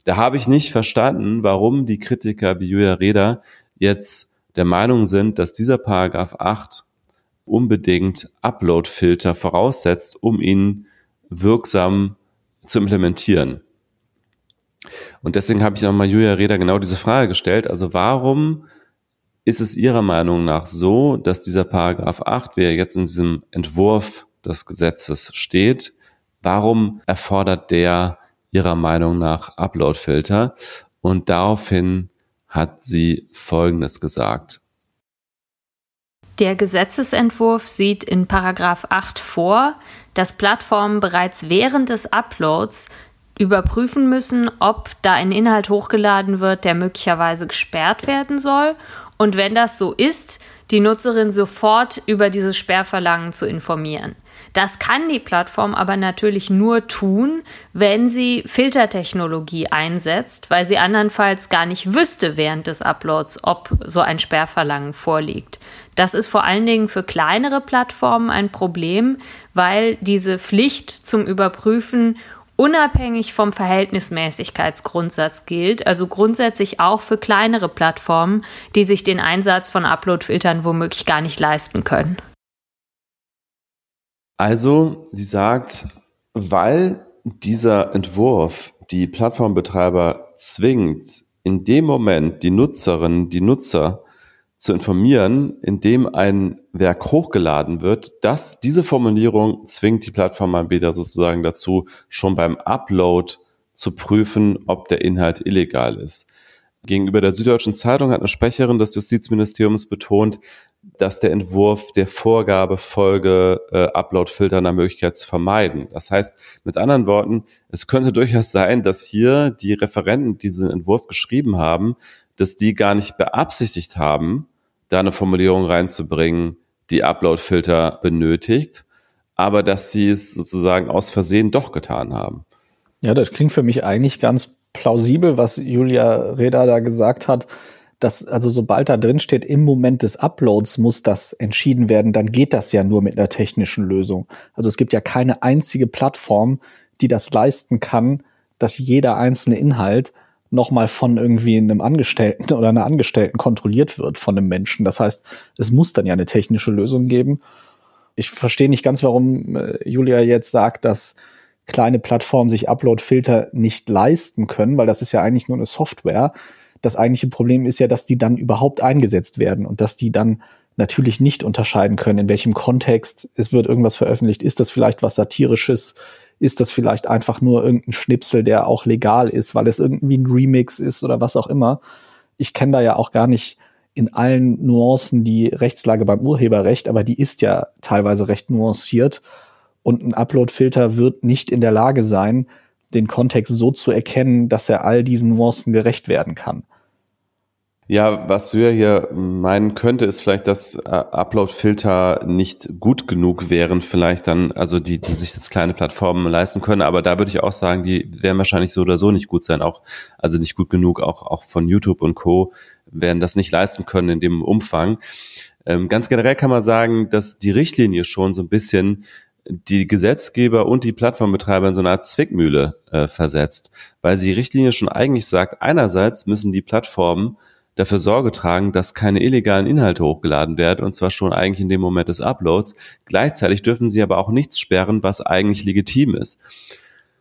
da habe ich nicht verstanden, warum die Kritiker wie Julia Reda jetzt der Meinung sind, dass dieser Paragraph 8 unbedingt Upload-Filter voraussetzt, um ihn wirksam zu implementieren. Und deswegen habe ich auch mal Julia Reda genau diese Frage gestellt. Also warum ist es Ihrer Meinung nach so, dass dieser Paragraph 8, wie er jetzt in diesem Entwurf des Gesetzes steht, warum erfordert der Ihrer Meinung nach Upload-Filter? Und daraufhin hat sie Folgendes gesagt. Der Gesetzesentwurf sieht in Paragraph 8 vor, dass Plattformen bereits während des Uploads überprüfen müssen, ob da ein Inhalt hochgeladen wird, der möglicherweise gesperrt werden soll. Und wenn das so ist, die Nutzerin sofort über dieses Sperrverlangen zu informieren. Das kann die Plattform aber natürlich nur tun, wenn sie Filtertechnologie einsetzt, weil sie andernfalls gar nicht wüsste während des Uploads, ob so ein Sperrverlangen vorliegt. Das ist vor allen Dingen für kleinere Plattformen ein Problem, weil diese Pflicht zum Überprüfen unabhängig vom Verhältnismäßigkeitsgrundsatz gilt, also grundsätzlich auch für kleinere Plattformen, die sich den Einsatz von Uploadfiltern womöglich gar nicht leisten können. Also, sie sagt, weil dieser Entwurf die Plattformbetreiber zwingt, in dem Moment die Nutzerinnen, die Nutzer zu informieren, indem ein Werk hochgeladen wird, dass diese Formulierung zwingt die Plattformanbieter sozusagen dazu, schon beim Upload zu prüfen, ob der Inhalt illegal ist. Gegenüber der Süddeutschen Zeitung hat eine Sprecherin des Justizministeriums betont, dass der Entwurf der Vorgabe folge, äh, Upload-Filter nach Möglichkeit zu vermeiden. Das heißt, mit anderen Worten, es könnte durchaus sein, dass hier die Referenten diesen Entwurf geschrieben haben, dass die gar nicht beabsichtigt haben, da eine Formulierung reinzubringen, die Upload-Filter benötigt, aber dass sie es sozusagen aus Versehen doch getan haben. Ja, das klingt für mich eigentlich ganz plausibel, was Julia Reda da gesagt hat, dass also sobald da drin steht, im Moment des Uploads muss das entschieden werden, dann geht das ja nur mit einer technischen Lösung. Also es gibt ja keine einzige Plattform, die das leisten kann, dass jeder einzelne Inhalt nochmal von irgendwie einem Angestellten oder einer Angestellten kontrolliert wird von einem Menschen. Das heißt, es muss dann ja eine technische Lösung geben. Ich verstehe nicht ganz, warum äh, Julia jetzt sagt, dass kleine Plattformen sich Upload-Filter nicht leisten können, weil das ist ja eigentlich nur eine Software. Das eigentliche Problem ist ja, dass die dann überhaupt eingesetzt werden und dass die dann natürlich nicht unterscheiden können, in welchem Kontext es wird irgendwas veröffentlicht. Ist das vielleicht was Satirisches? ist das vielleicht einfach nur irgendein Schnipsel, der auch legal ist, weil es irgendwie ein Remix ist oder was auch immer. Ich kenne da ja auch gar nicht in allen Nuancen die Rechtslage beim Urheberrecht, aber die ist ja teilweise recht nuanciert und ein Upload-Filter wird nicht in der Lage sein, den Kontext so zu erkennen, dass er all diesen Nuancen gerecht werden kann. Ja, was wir hier meinen könnte, ist vielleicht, dass äh, Upload-Filter nicht gut genug wären, vielleicht dann, also die, die sich jetzt kleine Plattformen leisten können. Aber da würde ich auch sagen, die werden wahrscheinlich so oder so nicht gut sein, auch, also nicht gut genug, auch, auch von YouTube und Co. werden das nicht leisten können in dem Umfang. Ähm, ganz generell kann man sagen, dass die Richtlinie schon so ein bisschen die Gesetzgeber und die Plattformbetreiber in so eine Art Zwickmühle äh, versetzt, weil sie die Richtlinie schon eigentlich sagt, einerseits müssen die Plattformen dafür Sorge tragen, dass keine illegalen Inhalte hochgeladen werden, und zwar schon eigentlich in dem Moment des Uploads. Gleichzeitig dürfen sie aber auch nichts sperren, was eigentlich legitim ist.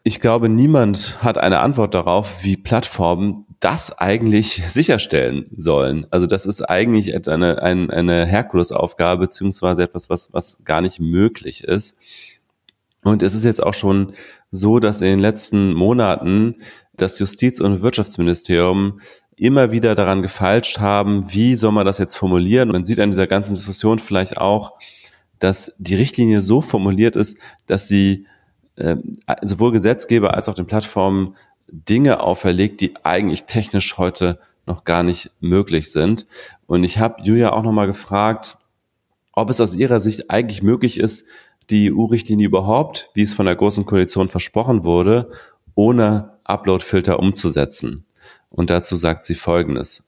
Ich glaube, niemand hat eine Antwort darauf, wie Plattformen das eigentlich sicherstellen sollen. Also das ist eigentlich eine, eine, eine Herkulesaufgabe, beziehungsweise etwas, was, was gar nicht möglich ist. Und es ist jetzt auch schon so, dass in den letzten Monaten das Justiz- und Wirtschaftsministerium immer wieder daran gefalscht haben, wie soll man das jetzt formulieren. Man sieht an dieser ganzen Diskussion vielleicht auch, dass die Richtlinie so formuliert ist, dass sie äh, sowohl Gesetzgeber als auch den Plattformen Dinge auferlegt, die eigentlich technisch heute noch gar nicht möglich sind. Und ich habe Julia auch nochmal gefragt, ob es aus ihrer Sicht eigentlich möglich ist, die EU-Richtlinie überhaupt, wie es von der Großen Koalition versprochen wurde, ohne Upload-Filter umzusetzen. Und dazu sagt sie Folgendes.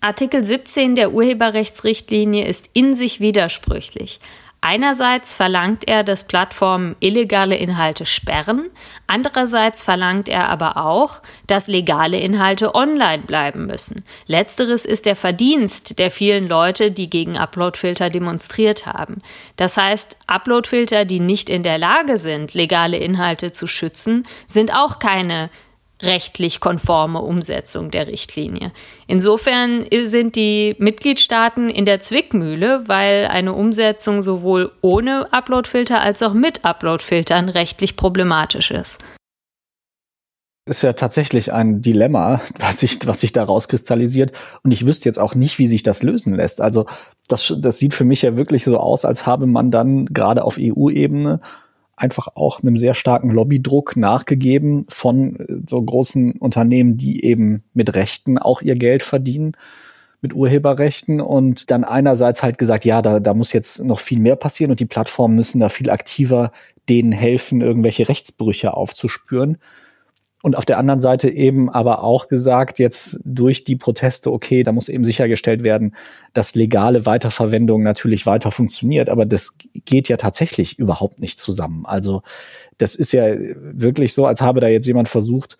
Artikel 17 der Urheberrechtsrichtlinie ist in sich widersprüchlich. Einerseits verlangt er, dass Plattformen illegale Inhalte sperren, andererseits verlangt er aber auch, dass legale Inhalte online bleiben müssen. Letzteres ist der Verdienst der vielen Leute, die gegen Uploadfilter demonstriert haben. Das heißt, Uploadfilter, die nicht in der Lage sind, legale Inhalte zu schützen, sind auch keine rechtlich konforme Umsetzung der Richtlinie. Insofern sind die Mitgliedstaaten in der Zwickmühle, weil eine Umsetzung sowohl ohne Uploadfilter als auch mit Uploadfiltern rechtlich problematisch ist. Ist ja tatsächlich ein Dilemma, was sich, was sich da rauskristallisiert. Und ich wüsste jetzt auch nicht, wie sich das lösen lässt. Also, das, das sieht für mich ja wirklich so aus, als habe man dann gerade auf EU-Ebene einfach auch einem sehr starken Lobbydruck nachgegeben von äh, so großen Unternehmen, die eben mit Rechten auch ihr Geld verdienen. mit Urheberrechten und dann einerseits halt gesagt, ja, da, da muss jetzt noch viel mehr passieren und die Plattformen müssen da viel aktiver denen helfen, irgendwelche Rechtsbrüche aufzuspüren. Und auf der anderen Seite eben aber auch gesagt, jetzt durch die Proteste, okay, da muss eben sichergestellt werden, dass legale Weiterverwendung natürlich weiter funktioniert, aber das geht ja tatsächlich überhaupt nicht zusammen. Also das ist ja wirklich so, als habe da jetzt jemand versucht,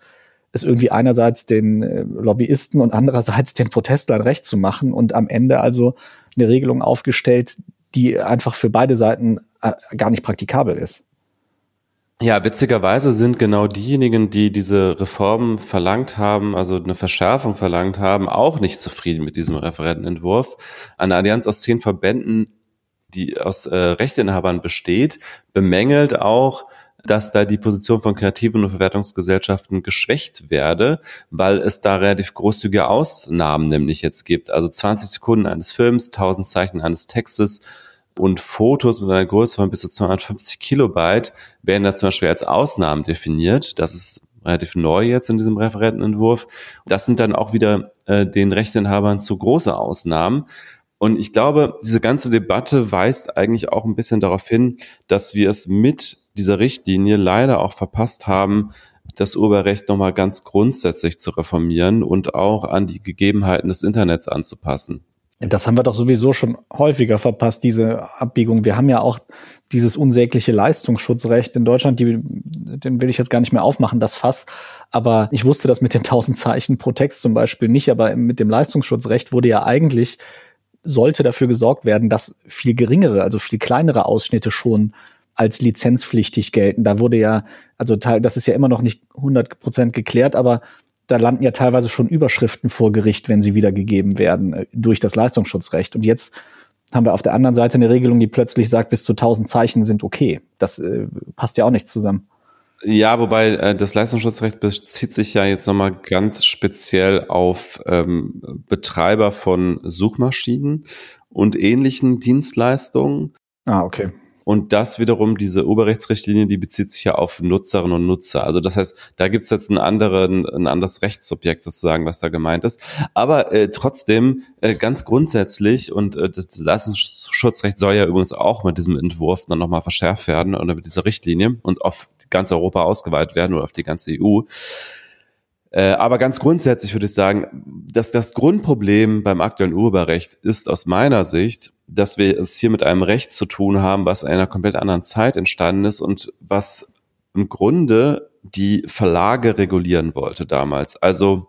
es irgendwie einerseits den äh, Lobbyisten und andererseits den Protestlern recht zu machen und am Ende also eine Regelung aufgestellt, die einfach für beide Seiten äh, gar nicht praktikabel ist. Ja, witzigerweise sind genau diejenigen, die diese Reformen verlangt haben, also eine Verschärfung verlangt haben, auch nicht zufrieden mit diesem Referentenentwurf. Eine Allianz aus zehn Verbänden, die aus äh, Rechteinhabern besteht, bemängelt auch, dass da die Position von kreativen und Verwertungsgesellschaften geschwächt werde, weil es da relativ großzügige Ausnahmen nämlich jetzt gibt. Also 20 Sekunden eines Films, 1000 Zeichen eines Textes und Fotos mit einer Größe von bis zu 250 Kilobyte werden da zum Beispiel als Ausnahmen definiert. Das ist relativ neu jetzt in diesem Referentenentwurf. Das sind dann auch wieder äh, den Rechteinhabern zu große Ausnahmen. Und ich glaube, diese ganze Debatte weist eigentlich auch ein bisschen darauf hin, dass wir es mit dieser Richtlinie leider auch verpasst haben, das Urheberrecht nochmal ganz grundsätzlich zu reformieren und auch an die Gegebenheiten des Internets anzupassen. Das haben wir doch sowieso schon häufiger verpasst, diese Abbiegung. Wir haben ja auch dieses unsägliche Leistungsschutzrecht in Deutschland, die, den will ich jetzt gar nicht mehr aufmachen, das Fass. Aber ich wusste das mit den (laughs) 1000 Zeichen pro Text zum Beispiel nicht, aber mit dem Leistungsschutzrecht wurde ja eigentlich sollte dafür gesorgt werden, dass viel geringere, also viel kleinere Ausschnitte schon als lizenzpflichtig gelten. Da wurde ja, also das ist ja immer noch nicht 100 Prozent geklärt, aber da landen ja teilweise schon Überschriften vor Gericht, wenn sie wiedergegeben werden äh, durch das Leistungsschutzrecht. Und jetzt haben wir auf der anderen Seite eine Regelung, die plötzlich sagt, bis zu 1000 Zeichen sind okay. Das äh, passt ja auch nicht zusammen. Ja, wobei äh, das Leistungsschutzrecht bezieht sich ja jetzt nochmal ganz speziell auf ähm, Betreiber von Suchmaschinen und ähnlichen Dienstleistungen. Ah, okay. Und das wiederum, diese Urheberrechtsrichtlinie, die bezieht sich ja auf Nutzerinnen und Nutzer. Also das heißt, da gibt's jetzt einen anderen, ein anderes Rechtssubjekt sozusagen, was da gemeint ist. Aber äh, trotzdem äh, ganz grundsätzlich, und äh, das Leistungsschutzrecht soll ja übrigens auch mit diesem Entwurf dann nochmal verschärft werden oder mit dieser Richtlinie und auf ganz Europa ausgeweitet werden oder auf die ganze EU. Äh, aber ganz grundsätzlich würde ich sagen, dass das Grundproblem beim aktuellen Urheberrecht ist aus meiner Sicht, dass wir es hier mit einem Recht zu tun haben, was in einer komplett anderen Zeit entstanden ist und was im Grunde die Verlage regulieren wollte damals. Also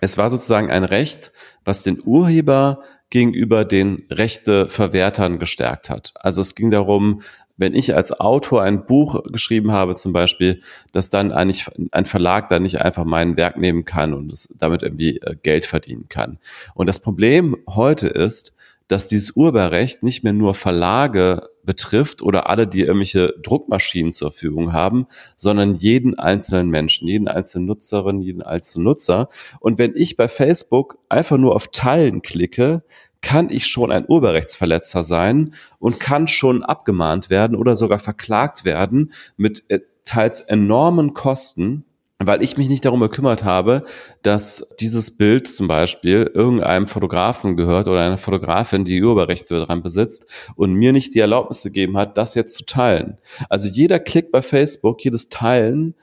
es war sozusagen ein Recht, was den Urheber gegenüber den Rechteverwertern gestärkt hat. Also es ging darum, wenn ich als Autor ein Buch geschrieben habe zum Beispiel, dass dann eigentlich ein Verlag dann nicht einfach mein Werk nehmen kann und damit irgendwie äh, Geld verdienen kann. Und das Problem heute ist, dass dieses Urheberrecht nicht mehr nur Verlage betrifft oder alle, die irgendwelche Druckmaschinen zur Verfügung haben, sondern jeden einzelnen Menschen, jeden einzelnen Nutzerin, jeden einzelnen Nutzer. Und wenn ich bei Facebook einfach nur auf Teilen klicke, kann ich schon ein Urheberrechtsverletzer sein und kann schon abgemahnt werden oder sogar verklagt werden mit äh, teils enormen Kosten, weil ich mich nicht darum gekümmert habe, dass dieses Bild zum Beispiel irgendeinem Fotografen gehört oder einer Fotografin, die Urheberrechte daran besitzt und mir nicht die Erlaubnis gegeben hat, das jetzt zu teilen. Also jeder Klick bei Facebook, jedes Teilen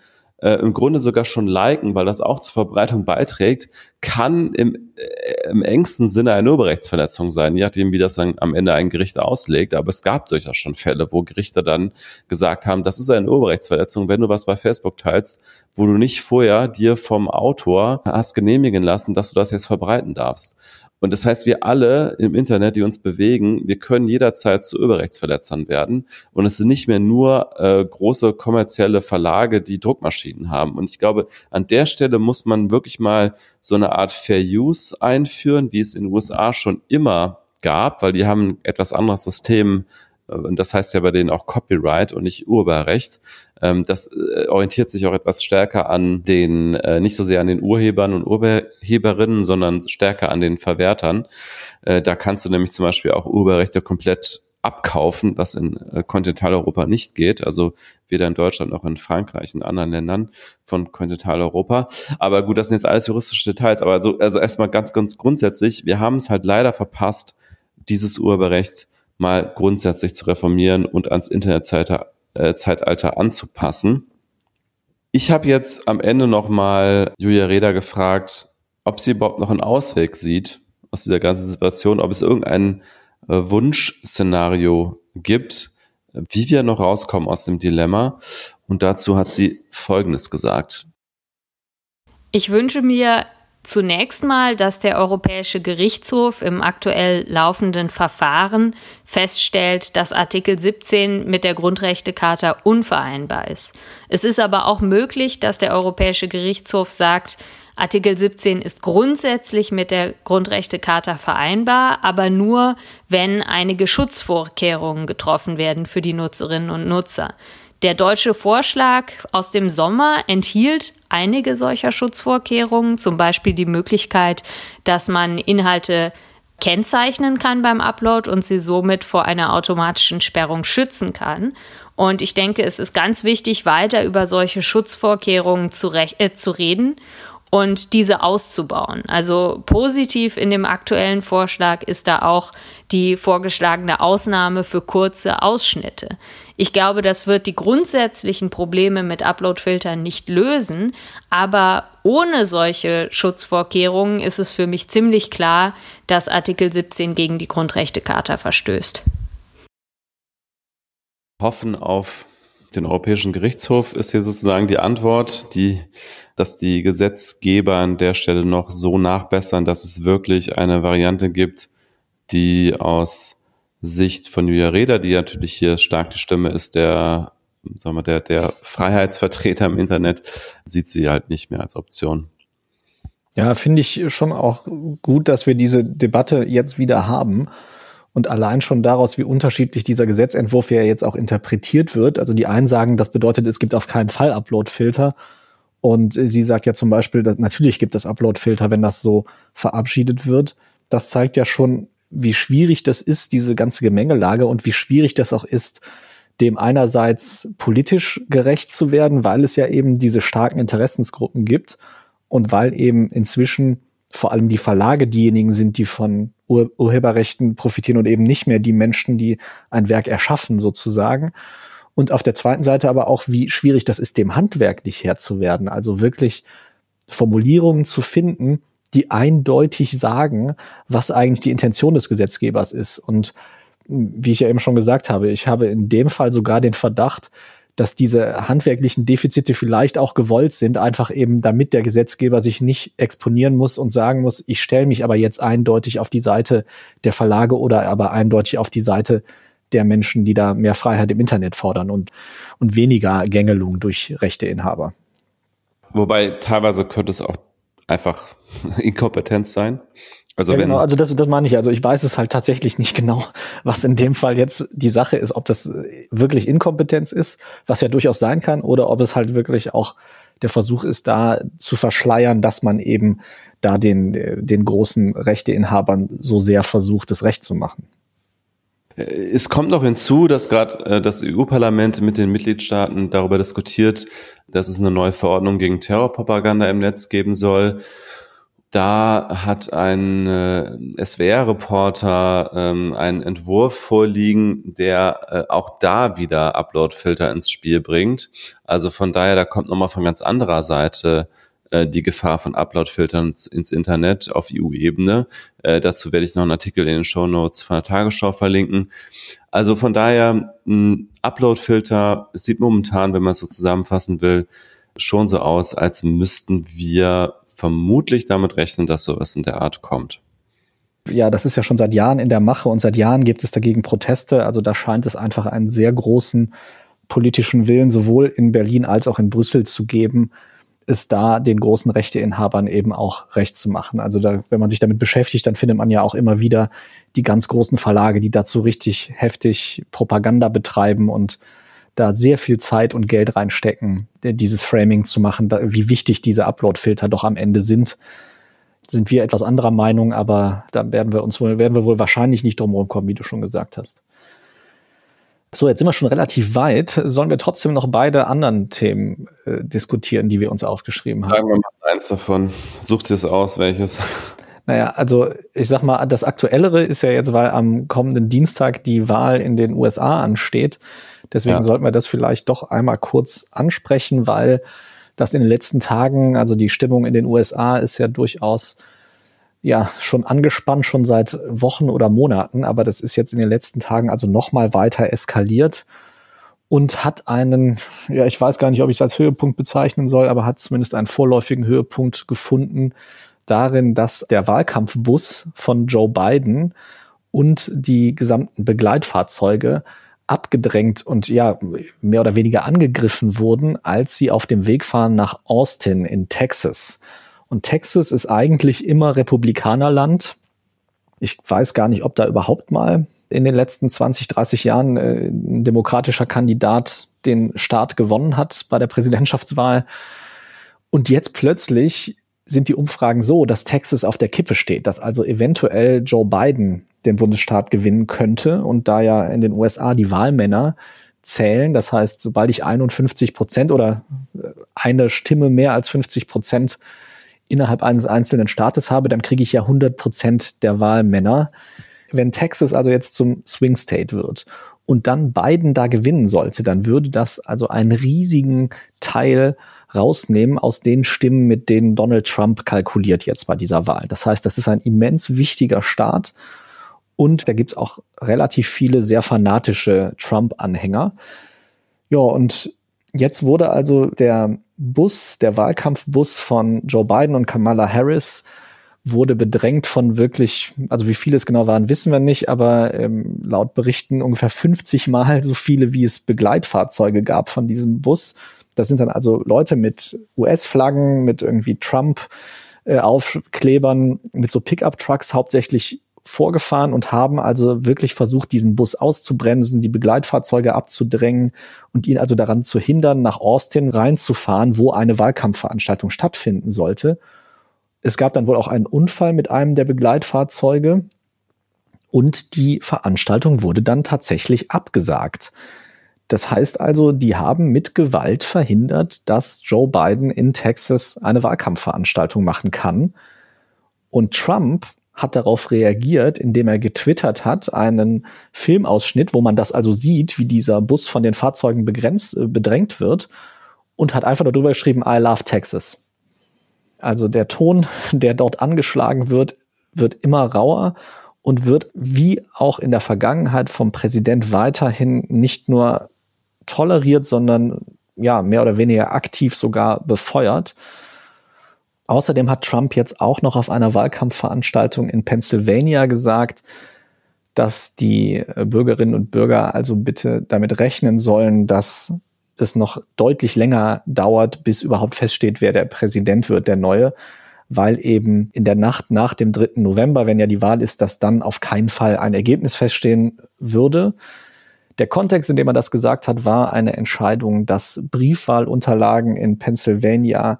äh, im Grunde sogar schon liken, weil das auch zur Verbreitung beiträgt, kann im, äh, im engsten Sinne eine Urheberrechtsverletzung sein, je nachdem, wie das dann am Ende ein Gericht auslegt. Aber es gab durchaus schon Fälle, wo Gerichte dann gesagt haben, das ist eine Urheberrechtsverletzung, wenn du was bei Facebook teilst, wo du nicht vorher dir vom Autor hast genehmigen lassen, dass du das jetzt verbreiten darfst. Und das heißt, wir alle im Internet, die uns bewegen, wir können jederzeit zu Urheberrechtsverletzern werden. Und es sind nicht mehr nur äh, große kommerzielle Verlage, die Druckmaschinen haben. Und ich glaube, an der Stelle muss man wirklich mal so eine Art Fair Use einführen, wie es in den USA schon immer gab, weil die haben ein etwas anderes System und das heißt ja bei denen auch Copyright und nicht Urheberrecht. Ähm, das äh, orientiert sich auch etwas stärker an den, äh, nicht so sehr an den Urhebern und Urheberinnen, sondern stärker an den Verwertern. Da kannst du nämlich zum Beispiel auch Urheberrechte komplett abkaufen, was in äh, Kontinentaleuropa nicht geht. Also weder in Deutschland noch in Frankreich, in anderen Ländern von Kontinentaleuropa. Aber gut, das sind jetzt alles juristische Details. Aber so, also erstmal ganz, ganz grundsätzlich, wir haben es halt leider verpasst, dieses Urheberrecht mal grundsätzlich zu reformieren und ans Internetzeitalter äh, anzupassen. Ich habe jetzt am Ende nochmal Julia Reda gefragt, ob sie überhaupt noch einen Ausweg sieht aus dieser ganzen Situation, ob es irgendein äh, Wunschszenario gibt, wie wir noch rauskommen aus dem Dilemma. Und dazu hat sie Folgendes gesagt. Ich wünsche mir Zunächst mal, dass der Europäische Gerichtshof im aktuell laufenden Verfahren feststellt, dass Artikel 17 mit der Grundrechtecharta unvereinbar ist. Es ist aber auch möglich, dass der Europäische Gerichtshof sagt, Artikel 17 ist grundsätzlich mit der Grundrechtecharta vereinbar, aber nur, wenn einige Schutzvorkehrungen getroffen werden für die Nutzerinnen und Nutzer. Der deutsche Vorschlag aus dem Sommer enthielt einige solcher Schutzvorkehrungen, zum Beispiel die Möglichkeit, dass man Inhalte kennzeichnen kann beim Upload und sie somit vor einer automatischen Sperrung schützen kann. Und ich denke, es ist ganz wichtig, weiter über solche Schutzvorkehrungen zu, äh, zu reden und diese auszubauen. Also positiv in dem aktuellen Vorschlag ist da auch die vorgeschlagene Ausnahme für kurze Ausschnitte. Ich glaube, das wird die grundsätzlichen Probleme mit Uploadfiltern nicht lösen, aber ohne solche Schutzvorkehrungen ist es für mich ziemlich klar, dass Artikel 17 gegen die Grundrechtecharta verstößt. Hoffen auf den Europäischen Gerichtshof ist hier sozusagen die Antwort, die dass die Gesetzgeber an der Stelle noch so nachbessern, dass es wirklich eine Variante gibt, die aus Sicht von Julia Reda, die natürlich hier stark die Stimme ist, der, sagen wir, der, der Freiheitsvertreter im Internet, sieht sie halt nicht mehr als Option. Ja, finde ich schon auch gut, dass wir diese Debatte jetzt wieder haben. Und allein schon daraus, wie unterschiedlich dieser Gesetzentwurf ja jetzt auch interpretiert wird. Also die einen sagen, das bedeutet, es gibt auf keinen Fall Upload-Filter. Und sie sagt ja zum Beispiel, dass natürlich gibt es Upload-Filter, wenn das so verabschiedet wird. Das zeigt ja schon, wie schwierig das ist, diese ganze Gemengelage und wie schwierig das auch ist, dem einerseits politisch gerecht zu werden, weil es ja eben diese starken Interessensgruppen gibt und weil eben inzwischen vor allem die Verlage diejenigen sind, die von Ur Urheberrechten profitieren und eben nicht mehr die Menschen, die ein Werk erschaffen sozusagen. Und auf der zweiten Seite aber auch, wie schwierig das ist, dem handwerklich Herr zu werden. Also wirklich Formulierungen zu finden, die eindeutig sagen, was eigentlich die Intention des Gesetzgebers ist. Und wie ich ja eben schon gesagt habe, ich habe in dem Fall sogar den Verdacht, dass diese handwerklichen Defizite vielleicht auch gewollt sind, einfach eben damit der Gesetzgeber sich nicht exponieren muss und sagen muss, ich stelle mich aber jetzt eindeutig auf die Seite der Verlage oder aber eindeutig auf die Seite der Menschen, die da mehr Freiheit im Internet fordern und, und weniger Gängelung durch Rechteinhaber. Wobei teilweise könnte es auch einfach (laughs) Inkompetenz sein. Also, ja, genau, also das, das meine ich. Also ich weiß es halt tatsächlich nicht genau, (laughs) was in dem Fall jetzt die Sache ist, ob das wirklich Inkompetenz ist, was ja durchaus sein kann, oder ob es halt wirklich auch der Versuch ist, da zu verschleiern, dass man eben da den, den großen Rechteinhabern so sehr versucht, das Recht zu machen. Es kommt noch hinzu, dass gerade äh, das EU-Parlament mit den Mitgliedstaaten darüber diskutiert, dass es eine neue Verordnung gegen Terrorpropaganda im Netz geben soll. Da hat ein äh, SWR-Reporter ähm, einen Entwurf vorliegen, der äh, auch da wieder Upload-Filter ins Spiel bringt. Also von daher, da kommt nochmal von ganz anderer Seite äh, die Gefahr von Upload-Filtern ins Internet auf EU-Ebene. Äh, dazu werde ich noch einen Artikel in den Show Notes von der Tagesschau verlinken. Also von daher, ein Upload-Filter sieht momentan, wenn man es so zusammenfassen will, schon so aus, als müssten wir vermutlich damit rechnen, dass sowas in der Art kommt. Ja, das ist ja schon seit Jahren in der Mache und seit Jahren gibt es dagegen Proteste. Also da scheint es einfach einen sehr großen politischen Willen sowohl in Berlin als auch in Brüssel zu geben, es da den großen Rechteinhabern eben auch recht zu machen. Also da, wenn man sich damit beschäftigt, dann findet man ja auch immer wieder die ganz großen Verlage, die dazu richtig heftig Propaganda betreiben und da sehr viel Zeit und Geld reinstecken, dieses Framing zu machen, da, wie wichtig diese Upload-Filter doch am Ende sind. Sind wir etwas anderer Meinung, aber da werden wir uns wohl, werden wir wohl wahrscheinlich nicht drum kommen, wie du schon gesagt hast. So, jetzt sind wir schon relativ weit. Sollen wir trotzdem noch beide anderen Themen äh, diskutieren, die wir uns aufgeschrieben haben? Sagen wir mal eins davon. Such dir es aus, welches. Naja, also ich sag mal, das Aktuellere ist ja jetzt, weil am kommenden Dienstag die Wahl in den USA ansteht. Deswegen ja. sollten wir das vielleicht doch einmal kurz ansprechen, weil das in den letzten Tagen, also die Stimmung in den USA ist ja durchaus ja schon angespannt, schon seit Wochen oder Monaten, aber das ist jetzt in den letzten Tagen also noch mal weiter eskaliert und hat einen, ja, ich weiß gar nicht, ob ich es als Höhepunkt bezeichnen soll, aber hat zumindest einen vorläufigen Höhepunkt gefunden darin, dass der Wahlkampfbus von Joe Biden und die gesamten Begleitfahrzeuge abgedrängt und ja, mehr oder weniger angegriffen wurden, als sie auf dem Weg fahren nach Austin in Texas. Und Texas ist eigentlich immer Republikanerland. Ich weiß gar nicht, ob da überhaupt mal in den letzten 20, 30 Jahren äh, ein demokratischer Kandidat den Staat gewonnen hat bei der Präsidentschaftswahl. Und jetzt plötzlich sind die Umfragen so, dass Texas auf der Kippe steht, dass also eventuell Joe Biden den Bundesstaat gewinnen könnte und da ja in den USA die Wahlmänner zählen, das heißt, sobald ich 51 Prozent oder äh, eine Stimme mehr als 50 Prozent innerhalb eines einzelnen Staates habe, dann kriege ich ja 100 Prozent der Wahlmänner. Wenn Texas also jetzt zum Swing State wird und dann Biden da gewinnen sollte, dann würde das also einen riesigen Teil rausnehmen aus den Stimmen, mit denen Donald Trump kalkuliert jetzt bei dieser Wahl. Das heißt, das ist ein immens wichtiger Staat und da gibt's auch relativ viele sehr fanatische Trump-Anhänger. Ja, und jetzt wurde also der Bus, der Wahlkampfbus von Joe Biden und Kamala Harris wurde bedrängt von wirklich, also wie viele es genau waren, wissen wir nicht, aber ähm, laut Berichten ungefähr 50 Mal so viele, wie es Begleitfahrzeuge gab von diesem Bus. Das sind dann also Leute mit US-Flaggen, mit irgendwie Trump-Aufklebern, mit so Pickup-Trucks hauptsächlich vorgefahren und haben also wirklich versucht, diesen Bus auszubremsen, die Begleitfahrzeuge abzudrängen und ihn also daran zu hindern, nach Austin reinzufahren, wo eine Wahlkampfveranstaltung stattfinden sollte. Es gab dann wohl auch einen Unfall mit einem der Begleitfahrzeuge und die Veranstaltung wurde dann tatsächlich abgesagt. Das heißt also, die haben mit Gewalt verhindert, dass Joe Biden in Texas eine Wahlkampfveranstaltung machen kann. Und Trump hat darauf reagiert, indem er getwittert hat, einen Filmausschnitt, wo man das also sieht, wie dieser Bus von den Fahrzeugen begrenzt, äh, bedrängt wird und hat einfach nur drüber geschrieben, I love Texas. Also der Ton, (laughs) der dort angeschlagen wird, wird immer rauer und wird wie auch in der Vergangenheit vom Präsident weiterhin nicht nur toleriert, sondern ja, mehr oder weniger aktiv sogar befeuert. Außerdem hat Trump jetzt auch noch auf einer Wahlkampfveranstaltung in Pennsylvania gesagt, dass die Bürgerinnen und Bürger also bitte damit rechnen sollen, dass es noch deutlich länger dauert, bis überhaupt feststeht, wer der Präsident wird, der neue, weil eben in der Nacht nach dem 3. November, wenn ja die Wahl ist, dass dann auf keinen Fall ein Ergebnis feststehen würde. Der Kontext, in dem er das gesagt hat, war eine Entscheidung, dass Briefwahlunterlagen in Pennsylvania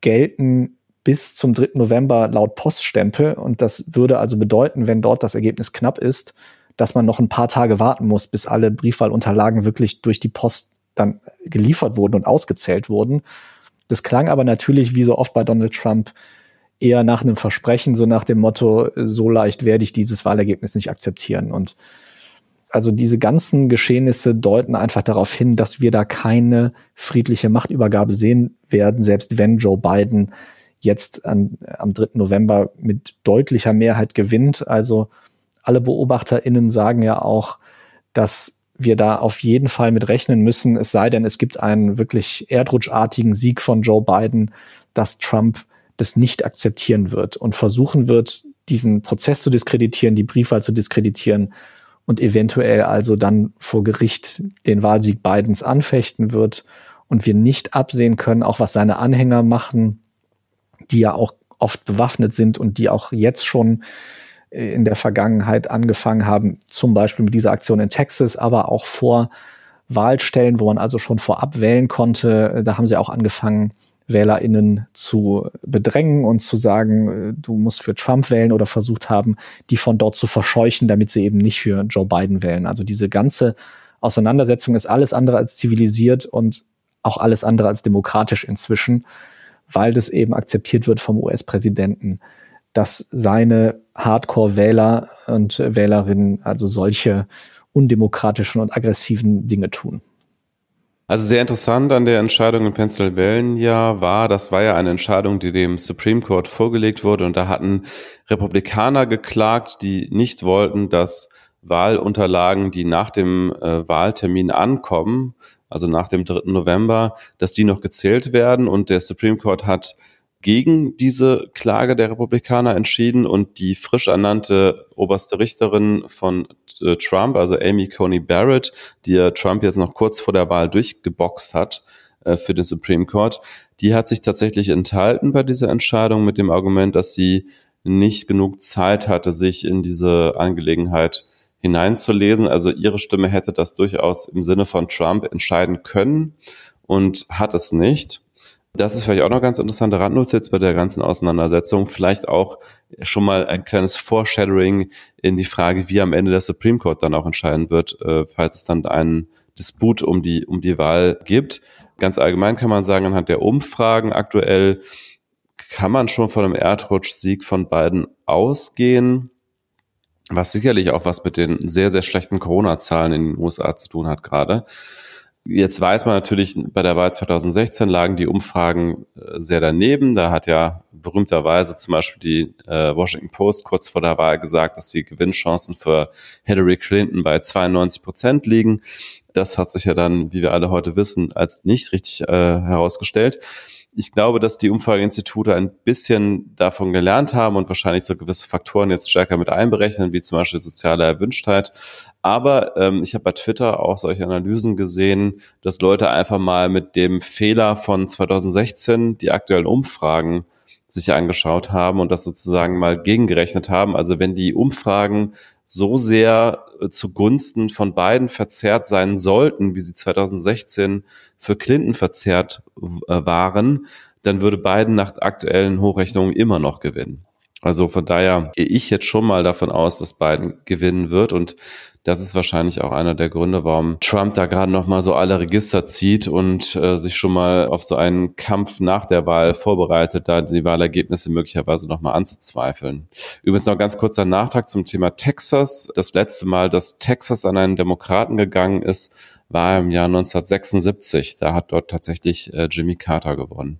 gelten bis zum 3. November laut Poststempel. Und das würde also bedeuten, wenn dort das Ergebnis knapp ist, dass man noch ein paar Tage warten muss, bis alle Briefwahlunterlagen wirklich durch die Post dann geliefert wurden und ausgezählt wurden. Das klang aber natürlich, wie so oft bei Donald Trump, eher nach einem Versprechen, so nach dem Motto, so leicht werde ich dieses Wahlergebnis nicht akzeptieren. Und also diese ganzen Geschehnisse deuten einfach darauf hin, dass wir da keine friedliche Machtübergabe sehen werden, selbst wenn Joe Biden jetzt an, am 3. November mit deutlicher Mehrheit gewinnt. Also alle BeobachterInnen sagen ja auch, dass wir da auf jeden Fall mit rechnen müssen, es sei denn, es gibt einen wirklich erdrutschartigen Sieg von Joe Biden, dass Trump das nicht akzeptieren wird und versuchen wird, diesen Prozess zu diskreditieren, die Briefwahl zu diskreditieren und eventuell also dann vor Gericht den Wahlsieg Bidens anfechten wird und wir nicht absehen können, auch was seine Anhänger machen, die ja auch oft bewaffnet sind und die auch jetzt schon äh, in der Vergangenheit angefangen haben, zum Beispiel mit dieser Aktion in Texas, aber auch vor Wahlstellen, wo man also schon vorab wählen konnte. Da haben sie auch angefangen, WählerInnen zu bedrängen und zu sagen, äh, du musst für Trump wählen oder versucht haben, die von dort zu verscheuchen, damit sie eben nicht für Joe Biden wählen. Also diese ganze Auseinandersetzung ist alles andere als zivilisiert und auch alles andere als demokratisch inzwischen, weil das eben akzeptiert wird vom US-Präsidenten, dass seine Hardcore-Wähler und Wählerinnen also solche undemokratischen und aggressiven Dinge tun. Also sehr interessant an der Entscheidung in Pennsylvania war, das war ja eine Entscheidung, die dem Supreme Court vorgelegt wurde und da hatten Republikaner geklagt, die nicht wollten, dass Wahlunterlagen, die nach dem äh, Wahltermin ankommen, also nach dem 3. November, dass die noch gezählt werden und der Supreme Court hat gegen diese Klage der Republikaner entschieden und die frisch ernannte oberste Richterin von äh, Trump, also Amy Coney Barrett, die Trump jetzt noch kurz vor der Wahl durchgeboxt hat äh, für den Supreme Court, die hat sich tatsächlich enthalten bei dieser Entscheidung mit dem Argument, dass sie nicht genug Zeit hatte, sich in diese Angelegenheit hineinzulesen. Also ihre Stimme hätte das durchaus im Sinne von Trump entscheiden können und hat es nicht. Das ist vielleicht auch noch ganz interessante Randnotiz bei der ganzen Auseinandersetzung. Vielleicht auch schon mal ein kleines Foreshadowing in die Frage, wie am Ende der Supreme Court dann auch entscheiden wird, äh, falls es dann einen Disput um die, um die Wahl gibt. Ganz allgemein kann man sagen, anhand der Umfragen aktuell kann man schon von einem Erdrutschsieg von beiden ausgehen, was sicherlich auch was mit den sehr, sehr schlechten Corona-Zahlen in den USA zu tun hat gerade. Jetzt weiß man natürlich, bei der Wahl 2016 lagen die Umfragen äh, sehr daneben. Da hat ja berühmterweise zum Beispiel die äh, Washington Post kurz vor der Wahl gesagt, dass die Gewinnchancen für Hillary Clinton bei 92 Prozent liegen. Das hat sich ja dann, wie wir alle heute wissen, als nicht richtig äh, herausgestellt ich glaube, dass die Umfrageinstitute ein bisschen davon gelernt haben und wahrscheinlich so gewisse Faktoren jetzt stärker mit einberechnen, wie zum Beispiel soziale Erwünschtheit. Aber ähm, ich habe bei Twitter auch solche Analysen gesehen, dass Leute einfach mal mit dem Fehler von 2016 die aktuellen Umfragen sich angeschaut haben und das sozusagen mal gegengerechnet haben. Also wenn die Umfragen so sehr äh, zugunsten von beiden verzerrt sein sollten, wie sie 2016 für Clinton verzerrt äh, waren, dann würde Biden nach aktuellen Hochrechnungen immer noch gewinnen. Also von daher gehe ich jetzt schon mal davon aus, dass Biden gewinnen wird und das ist wahrscheinlich auch einer der Gründe, warum Trump da gerade noch mal so alle Register zieht und äh, sich schon mal auf so einen Kampf nach der Wahl vorbereitet, da die Wahlergebnisse möglicherweise noch mal anzuzweifeln. Übrigens noch ganz kurzer Nachtrag zum Thema Texas. Das letzte Mal, dass Texas an einen Demokraten gegangen ist, war im Jahr 1976. Da hat dort tatsächlich äh, Jimmy Carter gewonnen.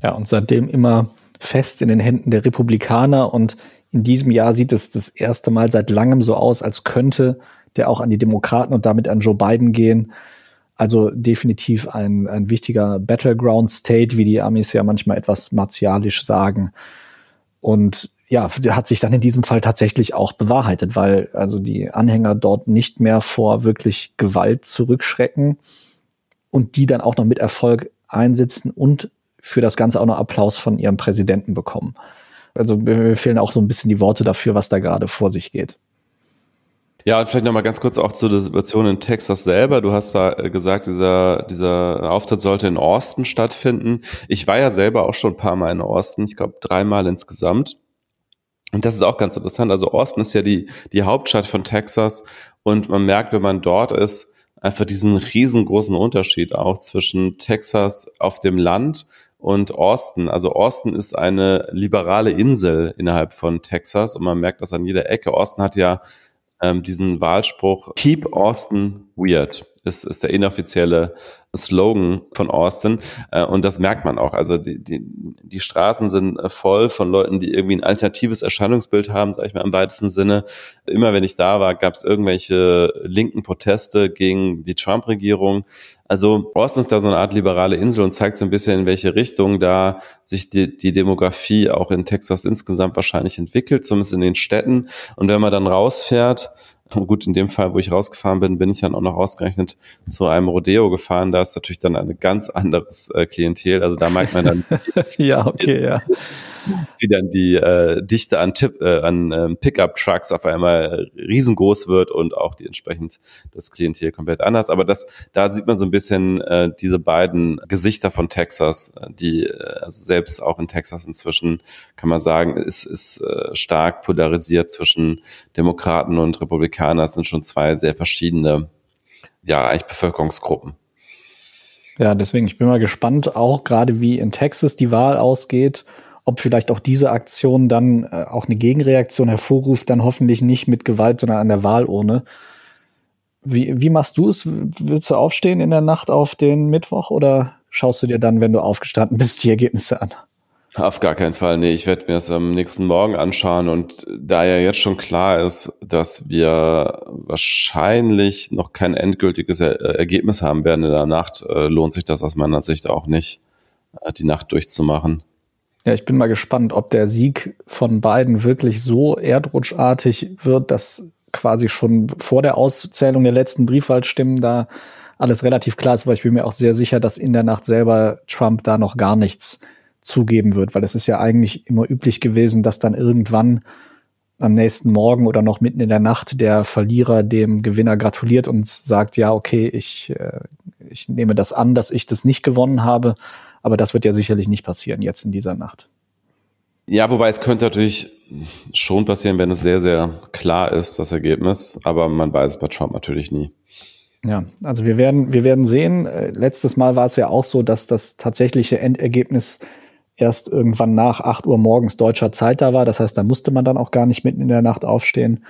Ja, und seitdem immer fest in den Händen der Republikaner und in diesem Jahr sieht es das erste Mal seit langem so aus, als könnte der auch an die Demokraten und damit an Joe Biden gehen. Also definitiv ein, ein wichtiger Battleground State, wie die Amis ja manchmal etwas martialisch sagen. Und ja, hat sich dann in diesem Fall tatsächlich auch bewahrheitet, weil also die Anhänger dort nicht mehr vor wirklich Gewalt zurückschrecken und die dann auch noch mit Erfolg einsetzen und für das Ganze auch noch Applaus von ihrem Präsidenten bekommen. Also mir fehlen auch so ein bisschen die Worte dafür, was da gerade vor sich geht. Ja, und vielleicht nochmal ganz kurz auch zur Situation in Texas selber. Du hast da äh, gesagt, dieser, dieser Auftritt sollte in Austin stattfinden. Ich war ja selber auch schon ein paar Mal in Austin, ich glaube dreimal insgesamt. Und das ist auch ganz interessant. Also Austin ist ja die, die Hauptstadt von Texas und man merkt, wenn man dort ist, einfach diesen riesengroßen Unterschied auch zwischen Texas auf dem Land und Austin. Also Austin ist eine liberale Insel innerhalb von Texas und man merkt das an jeder Ecke. Austin hat ja ähm, diesen Wahlspruch Keep Austin Weird ist, ist der inoffizielle Slogan von Austin. Äh, und das merkt man auch. Also die, die, die Straßen sind äh, voll von Leuten, die irgendwie ein alternatives Erscheinungsbild haben, sage ich mal im weitesten Sinne. Immer wenn ich da war, gab es irgendwelche linken Proteste gegen die Trump-Regierung. Also Austin ist da so eine Art liberale Insel und zeigt so ein bisschen, in welche Richtung da sich die, die Demografie auch in Texas insgesamt wahrscheinlich entwickelt, zumindest in den Städten. Und wenn man dann rausfährt, Gut, in dem Fall, wo ich rausgefahren bin, bin ich dann auch noch ausgerechnet zu einem Rodeo gefahren. Da ist natürlich dann ein ganz anderes äh, Klientel. Also da merkt man dann. (laughs) ja, okay, ja wie dann die äh, Dichte an, Tipp, äh, an ähm, Pickup-Trucks auf einmal riesengroß wird und auch die entsprechend das Klientel komplett anders. Aber das, da sieht man so ein bisschen äh, diese beiden Gesichter von Texas, die äh, also selbst auch in Texas inzwischen kann man sagen, ist, ist äh, stark polarisiert zwischen Demokraten und Republikanern. Das sind schon zwei sehr verschiedene ja, eigentlich Bevölkerungsgruppen. Ja, deswegen, ich bin mal gespannt, auch gerade wie in Texas die Wahl ausgeht, ob vielleicht auch diese Aktion dann äh, auch eine Gegenreaktion hervorruft, dann hoffentlich nicht mit Gewalt, sondern an der Wahlurne. Wie, wie machst du es? Willst du aufstehen in der Nacht auf den Mittwoch oder schaust du dir dann, wenn du aufgestanden bist, die Ergebnisse an? Auf gar keinen Fall. Nee, ich werde mir das am nächsten Morgen anschauen. Und da ja jetzt schon klar ist, dass wir wahrscheinlich noch kein endgültiges er Ergebnis haben werden in der Nacht, äh, lohnt sich das aus meiner Sicht auch nicht, äh, die Nacht durchzumachen. Ja, ich bin mal gespannt, ob der Sieg von beiden wirklich so erdrutschartig wird, dass quasi schon vor der Auszählung der letzten Briefwahlstimmen da alles relativ klar ist. Aber ich bin mir auch sehr sicher, dass in der Nacht selber Trump da noch gar nichts zugeben wird, weil es ist ja eigentlich immer üblich gewesen, dass dann irgendwann am nächsten Morgen oder noch mitten in der Nacht der Verlierer dem Gewinner gratuliert und sagt, ja, okay, ich, äh, ich nehme das an, dass ich das nicht gewonnen habe, aber das wird ja sicherlich nicht passieren jetzt in dieser Nacht. Ja, wobei es könnte natürlich schon passieren, wenn es sehr, sehr klar ist, das Ergebnis, aber man weiß es bei Trump natürlich nie. Ja, also wir werden, wir werden sehen. Äh, letztes Mal war es ja auch so, dass das tatsächliche Endergebnis erst irgendwann nach 8 Uhr morgens deutscher Zeit da war. Das heißt, da musste man dann auch gar nicht mitten in der Nacht aufstehen.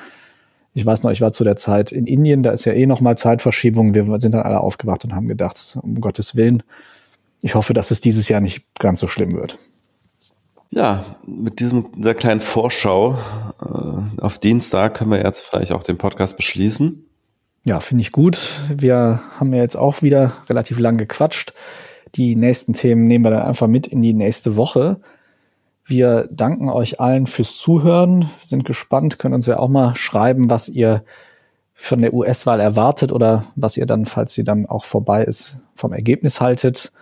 Ich weiß noch, ich war zu der Zeit in Indien, da ist ja eh noch mal Zeitverschiebung. Wir sind dann alle aufgewacht und haben gedacht, um Gottes Willen, ich hoffe, dass es dieses Jahr nicht ganz so schlimm wird. Ja, mit diesem, dieser kleinen Vorschau äh, auf Dienstag können wir jetzt vielleicht auch den Podcast beschließen. Ja, finde ich gut. Wir haben ja jetzt auch wieder relativ lang gequatscht. Die nächsten Themen nehmen wir dann einfach mit in die nächste Woche. Wir danken euch allen fürs Zuhören, sind gespannt, können uns ja auch mal schreiben, was ihr von der US-Wahl erwartet oder was ihr dann, falls sie dann auch vorbei ist, vom Ergebnis haltet.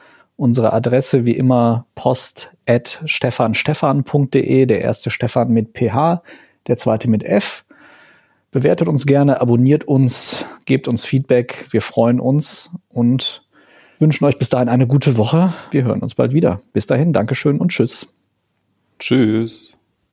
Unsere Adresse wie immer post at stefanstefan.de, der erste Stefan mit PH, der zweite mit F. Bewertet uns gerne, abonniert uns, gebt uns Feedback. Wir freuen uns und wünschen euch bis dahin eine gute Woche. Wir hören uns bald wieder. Bis dahin, Dankeschön und Tschüss. Tschüss.